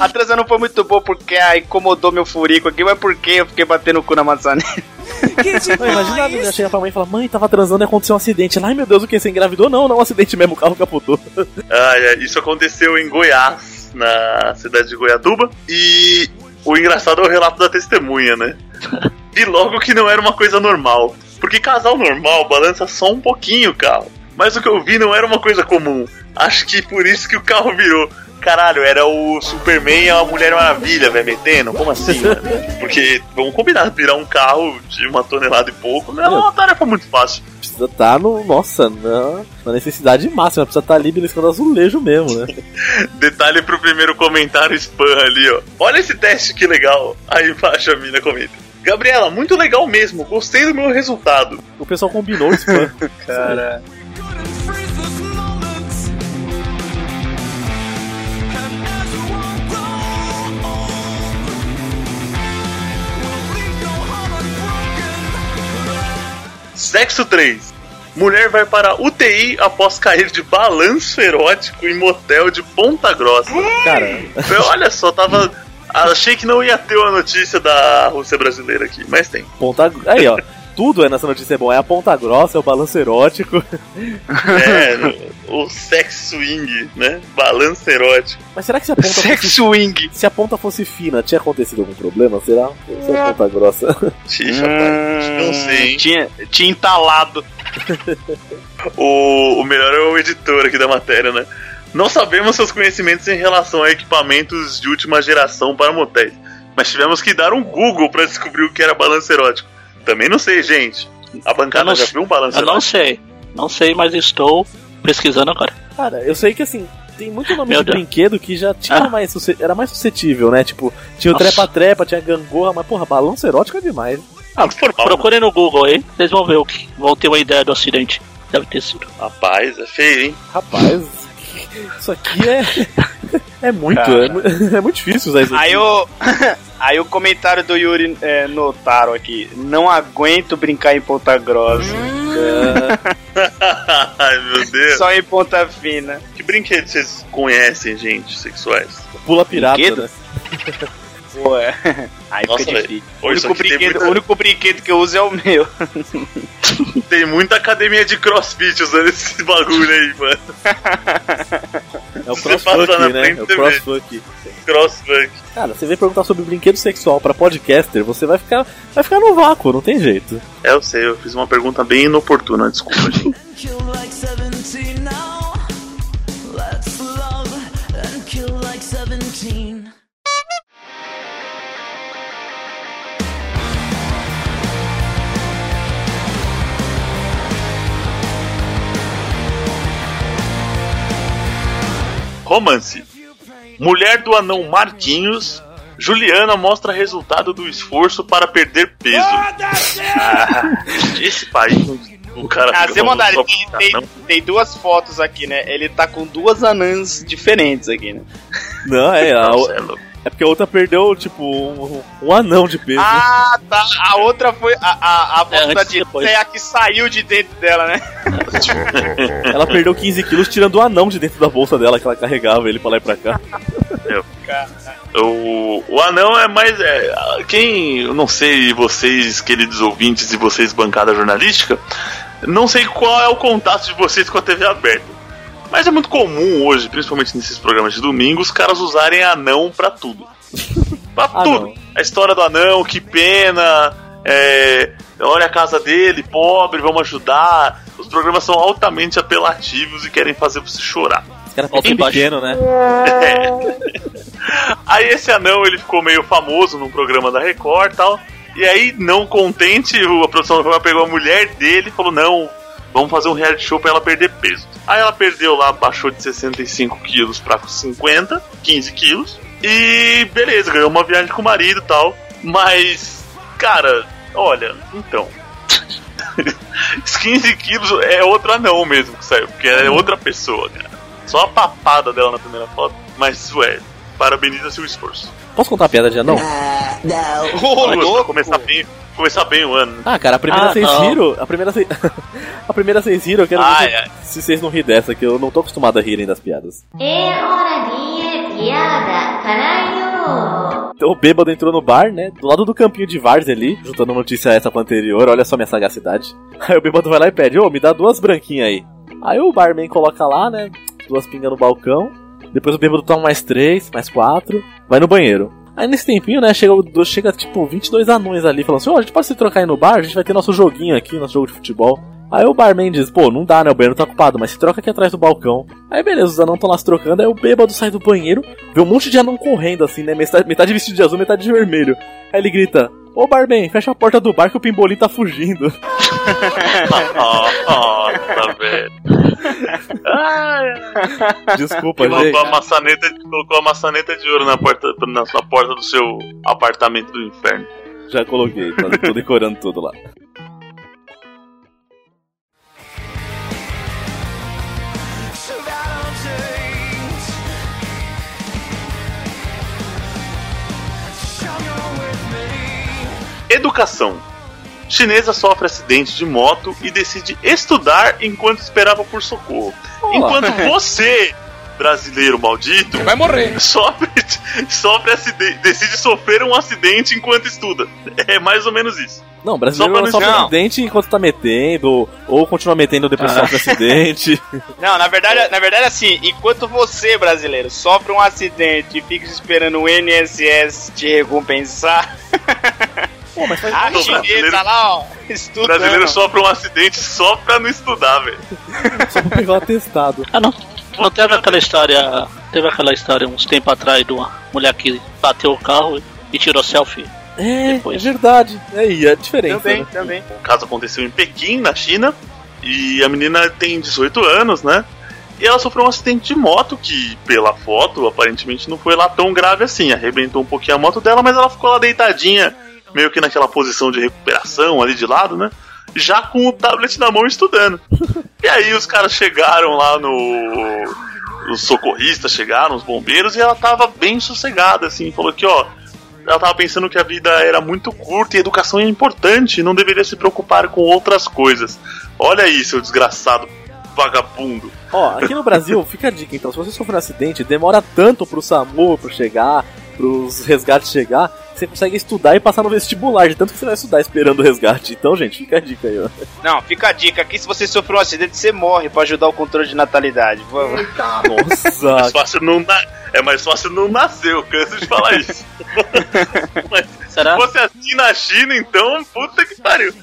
C: A transa não foi muito boa porque ah, incomodou meu furico aqui, mas porque eu fiquei batendo o cu na maçaneta. *laughs*
B: Não, imagina a menina chega pra mãe e fala: Mãe, tava transando e aconteceu um acidente. Ai meu Deus, o que? Você engravidou? Não, não, um acidente mesmo, o carro capotou. *laughs*
D: Ah, é, isso aconteceu em Goiás, na cidade de Goiatuba. E o engraçado é o relato da testemunha, né? E logo que não era uma coisa normal. Porque casal normal balança só um pouquinho o carro. Mas o que eu vi não era uma coisa comum. Acho que por isso que o carro virou. Caralho, era o Superman e a Mulher Maravilha, velho, metendo? Como assim, *laughs* mano? Porque, vamos combinar, virar um carro de uma tonelada e pouco não é uma tarefa muito fácil.
B: precisa estar no. Nossa, na, na necessidade máxima. Precisa estar ali beliscando azulejo mesmo, né? *laughs*
D: Detalhe pro primeiro comentário spam ali, ó. Olha esse teste que legal. Aí embaixo a mina comenta. Gabriela, muito legal mesmo. Gostei do meu resultado.
B: O pessoal combinou o spam. *laughs*
C: Cara.
D: Sexo 3. Mulher vai para UTI após cair de balanço erótico em motel de Ponta Grossa.
B: Cara,
D: olha só, tava. Achei que não ia ter uma notícia da Rússia brasileira aqui, mas tem.
B: ponta. Aí, ó. Tudo é nessa notícia é bom. É a ponta grossa, é o balanço erótico. *laughs*
D: É, o sex swing, né? Balanço erótico.
B: Mas será que se a ponta
C: Sex
B: fosse,
C: swing.
B: se a ponta fosse fina, tinha acontecido algum problema? Será? Se a ponta grossa. *laughs*
D: Ixi, rapaz, não sei, hein?
C: Tinha, tinha entalado. *laughs*
D: O, o melhor é o editor aqui da matéria, né? Não sabemos seus conhecimentos em relação a equipamentos de última geração para motéis, mas tivemos que dar um Google para descobrir o que era balanço erótico. Também não sei, gente. A bancada
A: não
D: já
A: sei.
D: viu um balanço
A: Eu não
D: erótico?
A: sei. Não sei, mas estou pesquisando agora.
B: Cara, eu sei que assim, tem muito nome
A: Meu
B: de
A: Deus.
B: brinquedo que já tinha
A: Ah.
B: mais era mais suscetível, né? Tipo, tinha o trepa-trepa, tinha gangorra, mas porra, balanço erótico é demais.
A: Ah, procurem no Google aí, vocês vão ver o que. Vão ter uma ideia do acidente. Deve ter sido.
D: Rapaz, é feio, hein?
B: Rapaz, isso aqui é. *laughs* É muito, é, *laughs* é muito difícil usar isso aqui.
C: Aí *laughs* o. Aí o comentário do Yuri é, Notaro aqui. Não aguento brincar em ponta grossa.
D: Ai, meu Deus.
C: Só em ponta fina.
D: Que brinquedos vocês conhecem, gente, sexuais?
B: Pula pirata, né?
C: Pô, é. *laughs* Aí
D: Nossa,
C: fica difícil. O único, brinquedo,
D: muita-
C: o único brinquedo que eu uso é o meu. *laughs*
D: Tem muita academia de crossfit usando esse bagulho aí, mano.
B: É o crossfunk, né? É o crossfunk.
D: Crossfunk.
B: Cara, você vem perguntar sobre brinquedo sexual pra podcaster, você vai ficar, vai ficar no vácuo, não tem jeito.
D: É, eu sei, eu fiz uma pergunta bem inoportuna, desculpa, gente. *laughs*
I: Kill like 17
D: Romance. Mulher do anão Marquinhos. Juliana mostra resultado do esforço para perder peso. Ah, *laughs* esse país, o cara.
C: Ah, você mandaram, tem, tem, tem duas fotos aqui, né? Ele tá com duas anãs diferentes aqui, né?
B: Não, é, a,
D: Nossa, é
B: porque a outra perdeu, tipo, um, um anão de peso.
C: Ah, tá. A outra foi. A, a, a
A: É,
C: da é a que saiu de dentro dela, né? *laughs*
B: Ela perdeu 15 quilos tirando o anão de dentro da bolsa dela que ela carregava ele pra lá e pra cá.
D: O, o anão é mais. É, quem. Eu não sei, vocês, queridos ouvintes e vocês, bancada jornalística, não sei qual é o contato de vocês com a TV aberta. Mas é muito comum hoje, principalmente nesses programas de domingo, os caras usarem anão pra tudo. *laughs* pra
B: Ah,
D: tudo.
B: não.
D: A história do anão, que pena. É, olha a casa dele, pobre, vamos ajudar. Os programas são altamente apelativos e querem fazer você chorar.
B: Os caras
A: embaixo.
B: pequeno, né? *laughs*
D: Aí esse anão ele ficou meio famoso num programa da Record e tal. E aí, não contente, o- a produção do programa pegou a mulher dele e falou: Não, vamos fazer um reality show pra ela perder peso. Aí ela perdeu lá, baixou de 65 quilos pra 50, 15 quilos. E beleza, ganhou uma viagem com o marido e tal. Mas, cara, olha, então. *laughs* Os 15 quilos é outro anão mesmo que saiu, porque é outra pessoa, cara. Só a papada dela na primeira foto. Mas, ué, parabeniza seu esforço.
B: Posso contar a piada de anão?
D: Vamos pra começar bem, começar bem o ano.
B: Ah, cara, a primeira
A: Ah,
B: vocês
A: não.
B: riram. A primeira vocês. *laughs* a primeira vocês riram, eu quero
D: Ah,
B: ver
D: é.
B: se vocês não rir dessa, que eu não tô acostumado a rirem das piadas.
J: É hora de piada, caralho!
B: Então o bêbado entrou no bar, né? Do lado do campinho de Várzea ali, juntando notícia essa com a anterior, olha só minha sagacidade. *laughs* Aí o bêbado vai lá e pede, ô, me dá duas branquinhas aí. Aí o barman coloca lá, né? Duas pingas no balcão. Depois o bêbado toma mais três, mais quatro, vai no banheiro. Aí nesse tempinho, né, chega, chega tipo 22 anões ali falando assim: Ó, a gente pode se trocar aí no bar, a gente vai ter nosso joguinho aqui, nosso jogo de futebol. Aí o barman diz, pô, não dá, né? O banheiro tá ocupado, mas se troca aqui atrás do balcão. Aí beleza, os anãos estão lá se trocando, aí o bêbado sai do banheiro, vê um monte de anão correndo, assim, né? Metade, metade vestido de azul, metade de vermelho. Aí ele grita, ô barman, fecha a porta do bar que o pimbolim tá fugindo. *laughs*
D: Nossa, velho.
B: Desculpa,
D: Colocou
B: gente.
D: a, maçaneta, colocou a maçaneta de ouro na, porta, na sua porta do seu apartamento do inferno.
B: Já coloquei, tá, tô decorando tudo lá.
D: Educação. Chinesa sofre acidente de moto e decide estudar enquanto esperava por socorro. Enquanto *laughs* você, brasileiro maldito,
H: Vai morrer.
D: sofre, *laughs* sofre acidente, decide sofrer um acidente enquanto estuda. É mais ou menos isso.
B: Não, o brasileiro
D: Só não
B: sofre acidente enquanto tá metendo, ou continua metendo depois sofre acidente. *laughs*
C: Não, na verdade, na verdade, assim, enquanto você, brasileiro, sofre um acidente e fica esperando o INSS te recompensar,
B: Pô, mas faz
C: a
D: o brasileiro-
C: chinesa lá, ó,
D: O
C: estudando.
D: brasileiro sofre um acidente só pra não estudar, velho. *laughs*
B: só pra pegar o atestado.
A: Ah, não. Não teve aquela história. Teve aquela história uns tempos atrás de uma mulher que bateu o carro e tirou selfie.
B: É,
A: Depois.
B: é verdade. É aí, a diferença.
C: Também,
B: né?
C: também.
D: O caso aconteceu em Pequim, na China, e a menina tem 18 anos, né? E ela sofreu um acidente de moto que, pela foto, aparentemente não foi lá tão grave assim. Arrebentou um pouquinho a moto dela, mas ela ficou lá deitadinha, meio que naquela posição de recuperação ali de lado, né? Já com o tablet na mão estudando. *laughs* E aí os caras chegaram lá no. Os socorristas chegaram, os bombeiros, e ela tava bem sossegada, assim, falou que, ó, ela tava pensando que a vida era muito curta e a educação é importante, não deveria se preocupar com outras coisas. Olha aí, seu desgraçado vagabundo.
B: Ó, aqui no Brasil, *laughs* fica a dica então, se você sofrer um acidente, demora tanto pro SAMU pro chegar, pros resgates chegar, você consegue estudar e passar no vestibular, de tanto que você vai estudar esperando o resgate. Então, gente, fica a dica aí, ó.
C: Não, fica a dica aqui, se você sofrer um acidente, você morre pra ajudar o controle de natalidade. Vamos. *laughs*
D: Mais
B: Nossa,
D: fácil não na... É mais fácil não nascer, eu canso de falar isso. *laughs* Mas se
A: Será?
D: fosse assim na China, então, puta que pariu.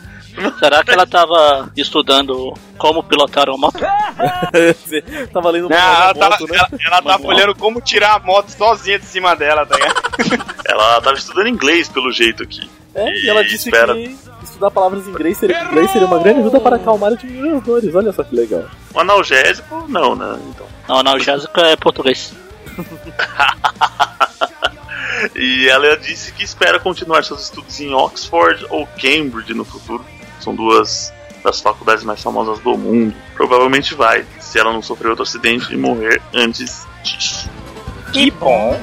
D: *laughs*
A: Será que ela tava estudando como pilotar uma moto? *laughs*
B: tava lendo
C: Não,
B: uma
C: ela,
B: moto, né?
C: ela, ela tava
A: Manual.
C: olhando como tirar a moto sozinha de cima dela, tá ligado? *laughs*
D: Ela tava estudando inglês, pelo jeito aqui.
B: É, e ela disse
D: Espera.
B: que estudar palavras em inglês seria, inglês seria uma grande ajuda para acalmar e diminuir as dores. Olha só que legal.
D: Um analgésico, não, né? Então.
A: Não, analgésico é português.
D: E ela disse que espera continuar seus estudos em Oxford ou Cambridge no futuro. São duas das faculdades mais famosas do mundo. Provavelmente vai, se ela não sofrer outro acidente e morrer antes disso.
C: Que bom.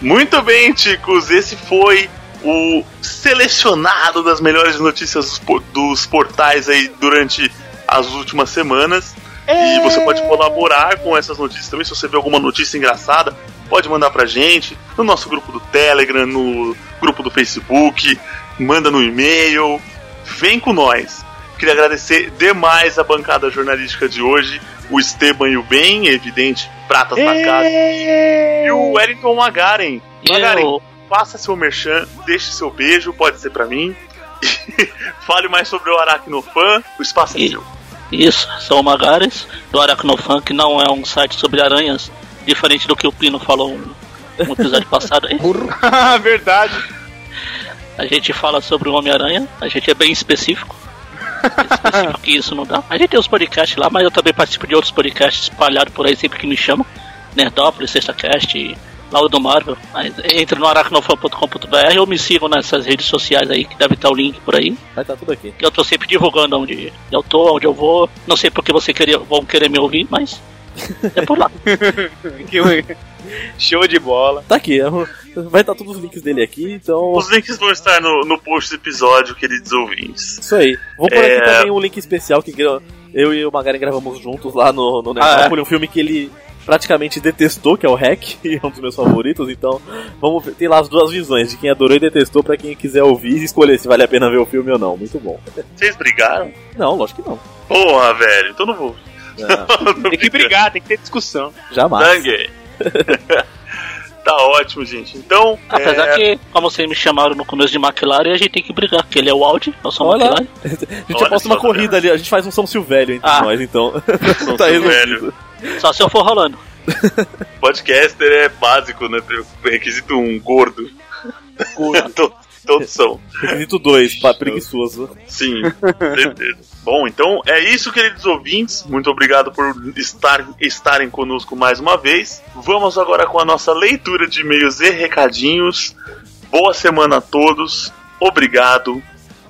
D: Muito bem, ticos, esse foi o selecionado das melhores notícias dos, por- dos portais aí durante as últimas semanas. E você pode colaborar com essas notícias também. Se você vê alguma notícia engraçada, pode mandar pra gente no nosso grupo do Telegram, no grupo do Facebook, manda no e-mail. Vem com nós. Queria agradecer demais a bancada jornalística de hoje, o Esteban e o Ben, evidente, pratas na casa, e o Wellington Magaren. Magaren,
A: eu,
D: faça seu merchan, deixe seu beijo, pode ser pra mim. *laughs* Fale mais sobre o Aracnofan, o espaço é seu.
A: Isso, sou o Magares, do Aracnofan, que não é um site sobre aranhas, diferente do que o Pino falou no no episódio *laughs* passado aí. *laughs*
C: Verdade.
A: A gente fala sobre o Homem-Aranha, a gente é bem específico. específico que isso não dá. A gente tem os podcasts lá, mas eu também participo de outros podcasts espalhados por aí sempre que me chamam. Nerdópolis, Sexta Cast, lá o do Marvel. Mas entre no aracnofan.com.br ou me sigam nessas redes sociais aí, que deve estar o link por aí.
B: Vai estar tudo aqui.
A: Que eu tô sempre divulgando onde eu tô, onde eu vou. Não sei porque você queria, vão querer me ouvir, mas *laughs* é por lá.
C: Show de bola.
B: Tá aqui, é vai estar todos os links dele aqui, então.
D: Os links vão estar no, no post do episódio, queridos ouvintes.
B: Isso aí. Vou pôr
D: É.
B: aqui também um link especial que eu e o Magaren gravamos juntos lá no, no Nerdópolis, um filme que ele praticamente detestou, que é o Hack, *laughs* e é um dos meus favoritos, então vamos ver, tem lá as duas visões, de quem adorou e detestou, pra quem quiser ouvir e escolher se vale a pena ver o filme ou não. Muito bom.
D: Vocês brigaram?
B: Não, lógico que não.
D: Porra, velho, então não vou. *laughs*
C: Tem que brigar, tem que ter discussão.
B: Jamais.
D: Sangue. *laughs* tá ótimo, gente. Então.
A: Apesar
D: é,
A: que, como vocês me chamaram no começo de McLaren, a gente tem que brigar, porque ele é o Audi, eu sou o
B: Olha.
A: McLaren.
B: A gente
D: Olha
B: aposta uma corrida ali, a gente faz um São Silvério entre
A: Ah.
B: nós, então.
D: São
B: tá
D: Silvério.
B: resolvido.
A: Só se eu for rolando. *laughs*
D: podcaster é básico, né? Requisito um gordo. *laughs* To- Todos são.
B: Requisito 2, pra preguiçoso.
D: Sim, certeza. Bom, então é isso, queridos ouvintes. Muito obrigado por estar, estarem conosco mais uma vez. Vamos agora com a nossa leitura de e-mails e recadinhos. Boa semana a todos. Obrigado.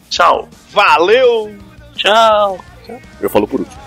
D: Tchau.
C: Valeu!
A: Tchau.
B: Eu falo por último.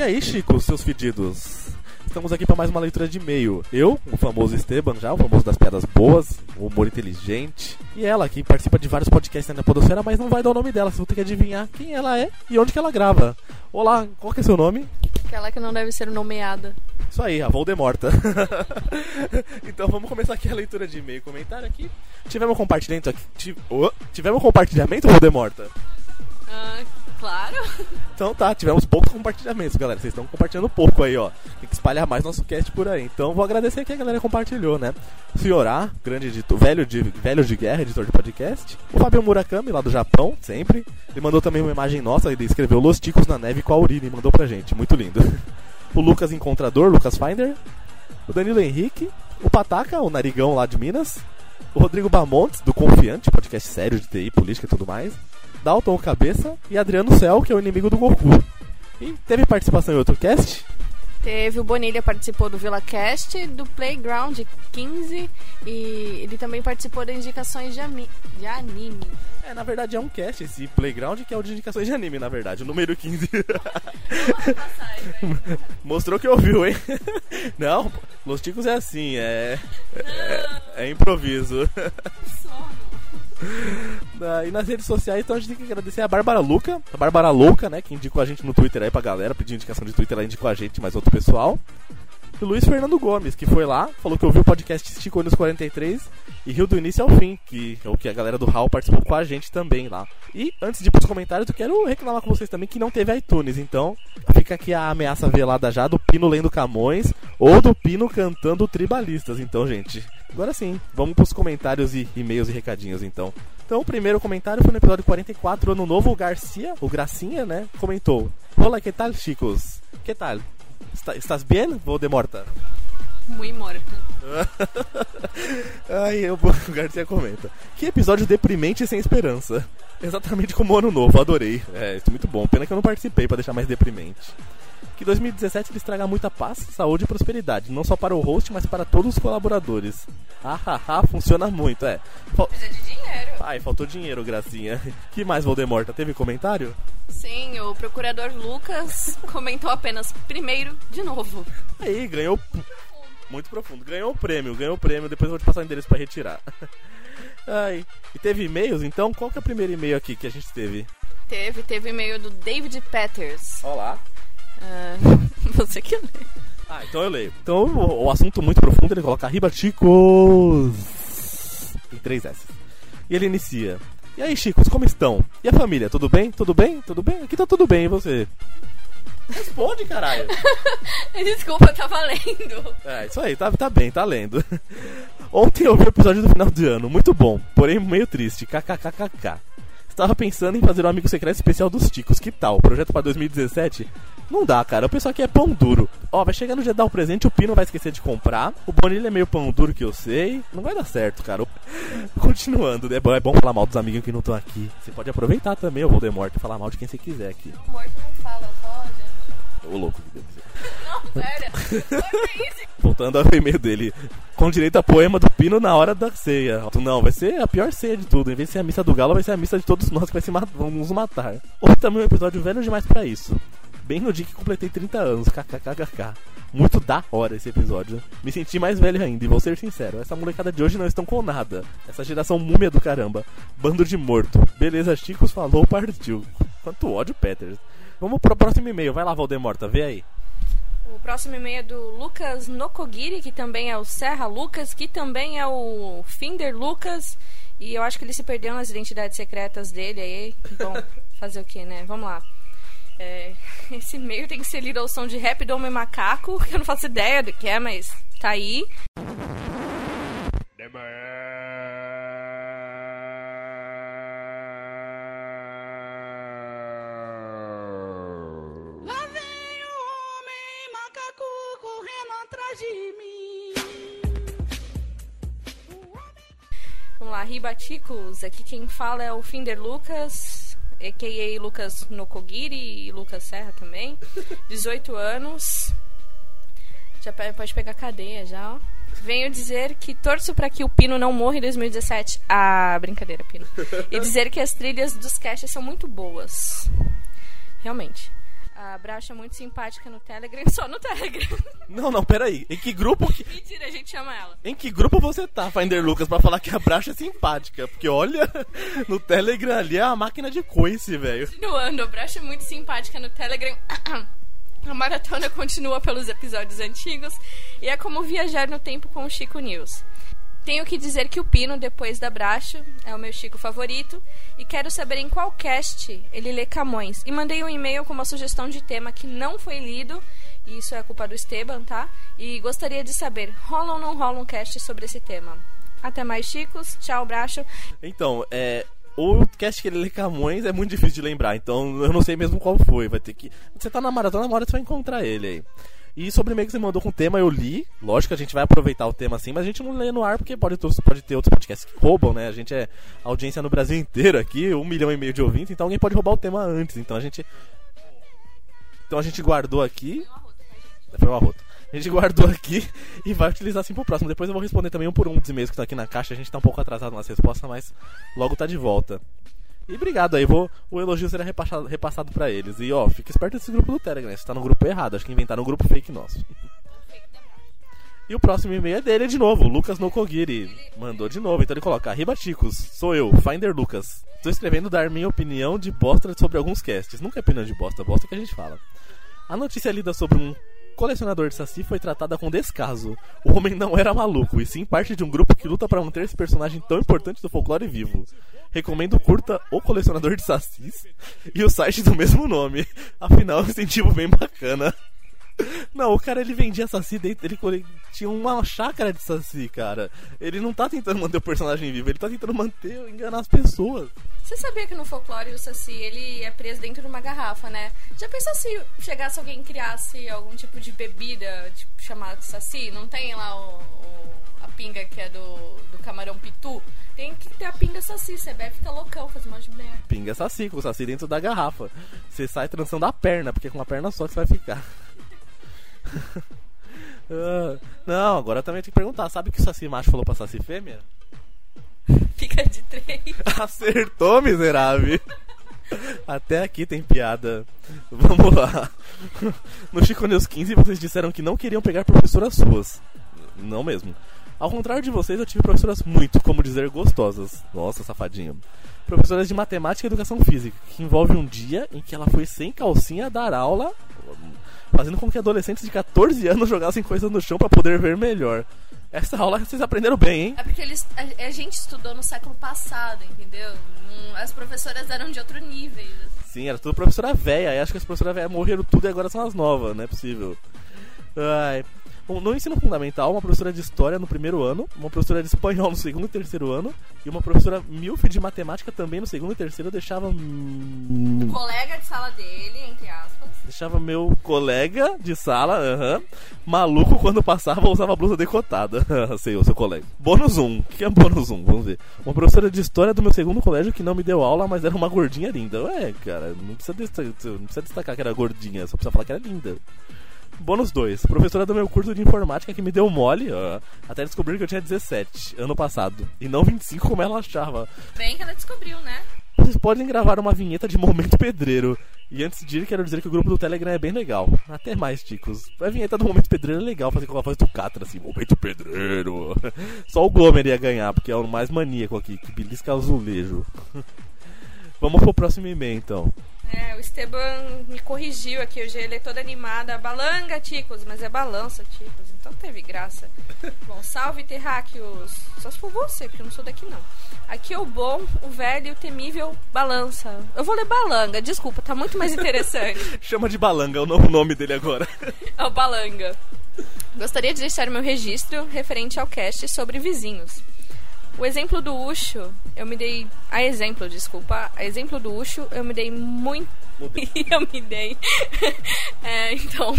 B: E aí, Chico, seus pedidos? Estamos aqui para mais uma leitura de e-mail. Eu, o famoso Esteban, já, o famoso das piadas boas, o humor inteligente. E ela, que participa de vários podcasts na Podosfera, mas não vai dar o nome dela. Você vai ter que adivinhar quem ela é e onde que ela grava. Olá, qual que é seu nome?
K: Aquela que não deve ser nomeada.
B: Isso aí, a Voldemorta. *laughs* então vamos começar aqui a leitura de e-mail comentário aqui. Tivemos compartilhamento aqui. ti- oh, tivemos compartilhamento, Voldemorta?
K: Ah, claro.
B: Então tá, tivemos poucos compartilhamentos, galera. Vocês estão compartilhando pouco aí, ó. Tem que espalhar mais nosso cast por aí. Então vou agradecer que a galera compartilhou, né? A, grande editor, velho de, velho de guerra, editor de podcast. O Fabio Murakami, lá do Japão, sempre. Ele mandou também uma imagem nossa, ele escreveu Los Ticos na neve com a urina e mandou pra gente. Muito lindo. *laughs* O Lucas Encontrador, Lucas Finder. O Danilo Henrique. O Pataca, o narigão lá de Minas. O Rodrigo Bamontes, do Confiante, podcast sério de TI, política e tudo mais. Dalton Cabeça e Adriano Cel, que é o inimigo do Goku. E teve participação em outro cast?
K: Teve o Bonilha participou do VilaCast, do Playground 15 e ele também participou das indicações de, de anime.
B: É, na verdade é um cast esse Playground que é o de indicações de anime, na verdade, o número 15. *laughs* Mostrou que ouviu, hein? Não, Los Ticos é assim, é. É, é improviso. Ah, *laughs* E nas redes sociais, então a gente tem que agradecer a Bárbara Luca, a Bárbara Louca, né? Que indicou a gente no Twitter aí pra galera, pediu indicação de Twitter, ela indicou a gente, mais outro pessoal. E Luiz Fernando Gomes, que foi lá, falou que ouviu o podcast Esticou nos 43 e riu do início ao fim, que é o que a galera do HAL participou com a gente também lá. E antes de ir pros comentários, eu quero reclamar com vocês também que não teve iTunes, então fica aqui a ameaça velada já do Pino lendo Camões ou do Pino cantando Tribalistas. Então, gente, agora sim, vamos pros comentários e e-mails e recadinhos então. Então, o primeiro comentário foi no episódio 44, Ano Novo, o Garcia, o Gracinha, né, comentou: Olá, que tal, chicos? Que tal? Está- Estás bem, Voldemorta?
K: Muito morta.
B: Aí *laughs* eu, o *laughs* Garcia comenta. Que episódio deprimente e sem esperança. Exatamente como o ano novo, adorei. É, isso é muito bom. Pena que eu não participei pra deixar mais deprimente. Que 2017 lhes traga muita paz, saúde e prosperidade, não só para o host, mas para todos os colaboradores. Ah, ah, ah, funciona muito, é. Fal-
K: Precisa de dinheiro.
B: Ai, faltou dinheiro, Gracinha. *laughs* Que mais, Voldemorta? Teve comentário?
K: Sim, o procurador Lucas *laughs* comentou apenas primeiro de novo.
B: Aí, ganhou. Muito profundo. Ganhou o prêmio, ganhou o prêmio. Depois eu vou te passar o endereço pra retirar. *laughs* Ai. E teve e-mails, então? Qual que é o primeiro e-mail aqui que a gente teve?
K: Teve, teve e-mail do David Peters.
B: Olá.
K: Ah, *laughs* você que lê.
B: Ah, então eu leio. Então o, o assunto muito profundo ele coloca Arriba Chicos. Em três S. E ele inicia. E aí, Chicos, como estão? E a família? Tudo bem? Tudo bem? Tudo bem? Aqui tá tudo bem, e você? Responde, caralho. *laughs*
K: Desculpa, eu tava lendo.
B: É, isso aí, tá, tá bem, tá lendo. *laughs* Ontem eu vi o episódio do final de ano, muito bom, porém meio triste, kkkk. Estava pensando em fazer um amigo secreto especial dos Ticos, que tal? Projeto pra 2017? Não dá, cara, o pessoal aqui é pão duro. Ó, vai chegar no dia dar o presente, o Pino vai esquecer de comprar, o Bonilha é meio pão duro que eu sei, não vai dar certo, cara. *laughs* Continuando, é bom, é bom falar mal dos amigos que não estão aqui. Você pode aproveitar também o Voldemort e falar mal de quem você quiser aqui.
K: Morto.
B: Ô louco, que ser.
K: Não, pera.
B: Voltando ao e-mail dele. Com direito a poema do Pino na hora da ceia. Não, vai ser a pior ceia de tudo. Em vez de ser a missa do galo, vai ser a missa de todos nós que vai se ma vamos nos matar. Ou também um episódio velho demais pra isso. Bem no dia que completei 30 anos, kkkk. Muito da hora esse episódio. Me senti mais velho ainda, e vou ser sincero, essa molecada de hoje não estão com nada. Essa geração múmia do caramba. Bando de morto. Beleza, Chicos falou, partiu. Quanto ódio, Peters. Vamos pro próximo e-mail. Vai lá, Valdemorta, vê aí.
K: O próximo e-mail é do Lucas Nokogiri, que também é o Serra Lucas, que também é o Finder Lucas. E eu acho que ele se perdeu nas identidades secretas dele aí. Bom, *laughs* fazer o que, né? Vamos lá. É, esse e-mail tem que ser lido ao som de rap do Homem Macaco, que eu não faço ideia do que é, mas tá aí.
I: Lá
K: Vamos lá, Ribaticos. Aqui quem fala é o Finder Lucas, a.k.a. Lucas Nokogiri e Lucas Serra também. *laughs* 18 anos. Já pode pegar cadeia já, ó. Venho dizer que torço pra que o Pino não morra em 2017. Ah, brincadeira, Pino. E dizer que as trilhas dos caches são muito boas. Realmente. A Bracha é muito simpática no Telegram, *laughs* só no Telegram.
B: Não, não, peraí. Em que grupo que.
K: Mentira, a gente chama ela.
B: Em que grupo você tá, Finder Lucas, pra falar que a Bracha é simpática? Porque olha, *laughs* no Telegram ali é a máquina de coice, velho.
K: Continuando, a Bracha é muito simpática no Telegram. *clears throat* A maratona continua pelos episódios antigos e é como viajar no tempo com o Chico News. Tenho que dizer que o Pino, depois da Bracho, é o meu Chico favorito e quero saber em qual cast ele lê Camões. E mandei um e-mail com uma sugestão de tema que não foi lido, e isso é culpa do Esteban, tá? E gostaria de saber, rola ou não rola um cast sobre esse tema? Até mais, Chicos. Tchau, Bracho.
B: Então, é. O cast que ele lê Camões é muito difícil de lembrar, então eu não sei mesmo qual foi. Vai ter que. Você tá na maratona, uma hora você vai encontrar ele aí. E sobre o que você mandou com o tema, eu li. Lógico que a gente vai aproveitar o tema assim, mas a gente não lê no ar porque pode, ter- pode ter outros podcasts que roubam, né? A gente é audiência no Brasil inteiro aqui, um milhão e meio de ouvintes, então alguém pode roubar o tema antes. Então a gente. Então a gente guardou aqui. Foi um arroto. A gente guardou aqui *laughs* e vai utilizar assim pro próximo. Depois eu vou responder também um por um dos e-mails que tá aqui na caixa. A gente tá um pouco atrasado nas respostas, mas logo tá de volta. E obrigado aí, vou, o elogio será repassado, repassado pra eles. E ó, fica esperto desse grupo do Telegram, você tá no grupo errado, acho que inventaram um grupo fake nosso. E o próximo e-mail é dele de novo, Lucas Nokogiri. Mandou de novo, então ele coloca: Ribaticos, sou eu, Finder Lucas. Tô escrevendo dar minha opinião de bosta sobre alguns casts. Nunca é opinião de bosta, bosta que a gente fala. A notícia lida sobre um colecionador de saci foi tratada com descaso. O homem não era maluco, e sim parte de um grupo que luta para manter esse personagem tão importante do folclore vivo. Recomendo curta O Colecionador de Sacis e o site do mesmo nome. Afinal, é um incentivo bem bacana. Não, o cara ele vendia saci dentro, ele tinha uma chácara de saci, cara. Ele não tá tentando manter o personagem vivo, ele tá tentando manter, enganar as pessoas.
K: Você sabia que no folclore o Saci ele é preso dentro de uma garrafa, né? Já pensou se chegasse alguém e criasse algum tipo de bebida tipo, chamada Saci? Não tem lá o, o- a pinga que é do, do camarão pitu? Tem que ter a pinga Saci, você bebe fica loucão, faz um monte de merda.
B: Pinga saci, com o saci dentro da garrafa. Você sai trançando a perna, porque com uma perna só que você vai ficar. *laughs* Ah, não, agora também tem que perguntar, sabe o que o saci macho falou pra saci fêmea? *laughs*
K: Fica de três.
B: Acertou, miserável. Até aqui tem piada. Vamos lá. No Chico News 15 vocês disseram que não queriam pegar professoras suas. Não mesmo. Ao contrário de vocês, eu tive professoras muito, como dizer, gostosas. Nossa, safadinho. Professoras de matemática e educação física, que envolve um dia em que ela foi sem calcinha dar aula, fazendo com que adolescentes de 14 anos jogassem coisas no chão para poder ver melhor. Essa aula vocês aprenderam bem, hein?
K: É porque eles, a, a gente estudou no século passado, entendeu? As professoras eram de outro nível.
B: Sim, era tudo professora velha. E acho que as professoras velhas morreram tudo e agora são as novas, não é possível. Ai. No ensino fundamental, uma professora de história no primeiro ano, uma professora de espanhol no segundo e terceiro ano, e uma professora milf de matemática também no segundo e terceiro deixava. hum,
K: Colega de sala dele, entre aspas.
B: Deixava meu colega de sala, aham, maluco quando passava usava blusa decotada. *laughs* Sei, o seu colega. Bônus 1. O que é bônus 1? Vamos ver. Uma professora de história do meu segundo colégio que não me deu aula, mas era uma gordinha linda. Ué, cara, não precisa, não precisa destacar que era gordinha, só precisa falar que era linda. Bônus 2. Professora do meu curso de informática que me deu mole, ó, até descobrir que eu tinha 17 ano passado. E não 25 como ela achava.
K: Bem que ela descobriu, né?
B: Vocês podem gravar uma vinheta de Momento Pedreiro. E antes de ir, quero dizer que o grupo do Telegram é bem legal. Até mais, ticos. A vinheta do Momento Pedreiro é legal fazer com a voz do Catra, assim, Momento Pedreiro. *laughs* Só o Glomer ia ganhar, porque é o mais maníaco aqui, que belisca azulejo. *laughs* Vamos pro próximo e-mail, então.
K: É, o Esteban me corrigiu aqui, hoje ele é toda animada. Balanga, Ticos, mas é balança, Ticos. Então teve graça. *laughs* Bom, salve, terráqueos. Só se for você, porque eu não sou daqui, não. Aqui é o bom, o velho e o temível balança. Eu vou ler balanga, desculpa, tá muito mais interessante. *laughs*
B: Chama de Balanga, é o novo nome dele agora. *laughs*
K: É o balanga. Gostaria de deixar meu registro referente ao cast sobre vizinhos. O exemplo do Ucho, eu me dei. A exemplo, desculpa. A exemplo do Ucho, eu me dei muito. *laughs* eu me dei. *laughs* É, então,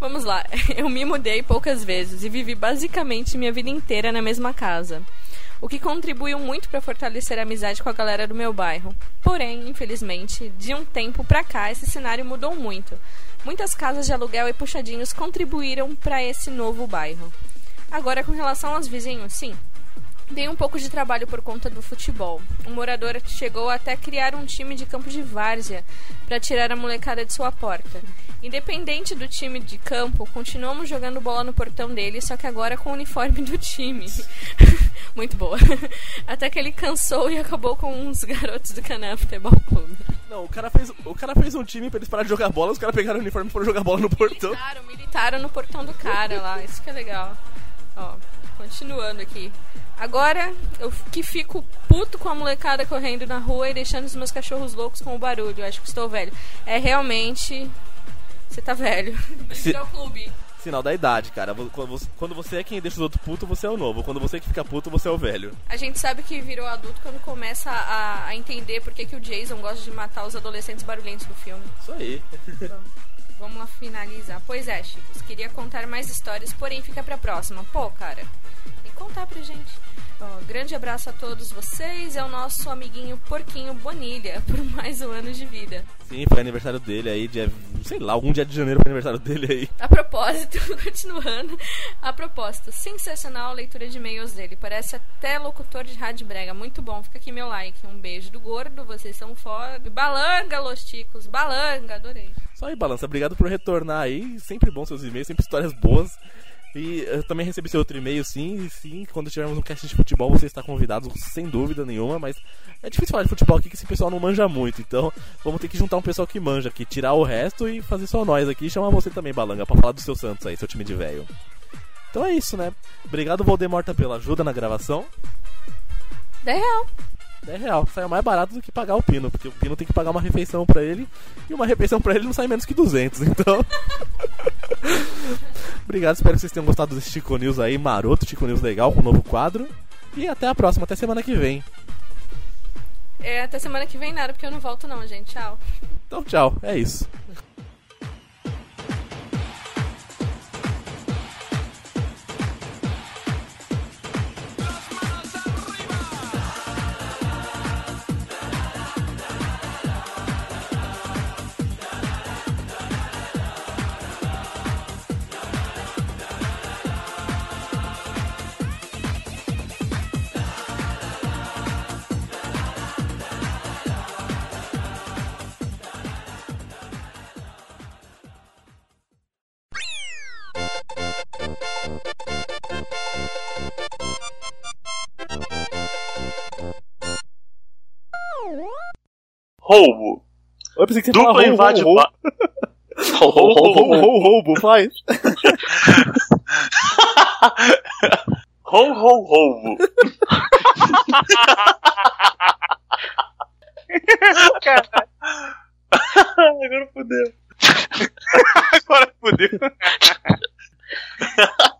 K: vamos lá. Eu me mudei poucas vezes e vivi basicamente minha vida inteira na mesma casa. O que contribuiu muito para fortalecer a amizade com a galera do meu bairro. Porém, infelizmente, de um tempo pra cá, esse cenário mudou muito. Muitas casas de aluguel e puxadinhos contribuíram para esse novo bairro. Agora, com relação aos vizinhos, sim, Dei um pouco de trabalho por conta do futebol. Um morador chegou até criar um time de campo de várzea para tirar a molecada de sua porta. Independente do time de campo, continuamos jogando bola no portão dele, só que agora com o uniforme do time. *laughs* Muito boa. *laughs* Até que ele cansou e acabou com uns garotos do Caná Futebol Clube.
B: Não, o cara fez, o cara fez um time pra eles pararem de jogar bola, os caras pegaram o uniforme e foram jogar bola no portão.
K: Militaram, militaram no portão do cara lá, isso que é legal. Ó, continuando aqui. Agora, eu que fico puto com a molecada correndo na rua e deixando os meus cachorros loucos com o barulho. Eu acho que estou velho. É realmente. Você tá velho. *laughs*
B: Se-
K: Bem-vindo ao clube.
B: Sinal da idade, cara. Quando você- é quem deixa os outros putos, você é o novo. Quando você que fica puto, você é o velho.
K: A gente sabe que virou adulto quando começa a, a entender por que, que o Jason gosta de matar os adolescentes barulhentos do filme.
B: Isso aí. *laughs*
K: Vamos lá finalizar. Pois é, Chicos, queria contar mais histórias, porém fica pra próxima. Pô, cara, tem que contar pra gente. Ó, grande abraço a todos vocês. É o nosso amiguinho Porquinho Bonilha, *laughs* por mais um ano de vida.
B: Sim, foi aniversário dele aí, dia. Sei lá, algum dia de janeiro foi aniversário dele aí.
K: A propósito, *laughs* continuando, a proposta, sensacional a leitura de e-mails dele. Parece até locutor de rádio brega. Muito bom, fica aqui meu like. Um beijo do gordo, vocês são foda. Balanga, Los Ticos, balanga, adorei.
B: Só aí, Balança, obrigado por retornar aí. Sempre bom seus e-mails, sempre histórias boas. E eu também recebi seu outro e-mail, sim, e sim, quando tivermos um cast de futebol você está convidado, sem dúvida nenhuma, mas é difícil falar de futebol aqui que esse pessoal não manja muito, então vamos ter que juntar um pessoal que manja aqui, tirar o resto e fazer só nós aqui e chamar você também, Balanga, pra falar do seu Santos aí, seu time de velho. Então é isso, né? Obrigado, Voldemorta, pela ajuda na gravação.
K: 10 real.
B: 10 real, saiu mais barato do que pagar o Pino, porque o Pino tem que pagar uma refeição pra ele, e uma refeição pra ele não sai menos que 200, *laughs* então... Obrigado, espero que vocês tenham gostado desse Chico News aí, maroto, Chico News legal, com um novo quadro. E até a próxima, até semana que vem.
K: É, até semana que vem nada, porque eu não volto não, gente. Tchau.
B: Então tchau, é isso.
D: roubo.
B: Eu pensei que você
D: Dupla invade
B: roubo.
D: Roubo,
B: roubo, faz. Rou, roubo, roubo.
D: Cara. Agora fodeu. *laughs* Agora fodeu. *laughs*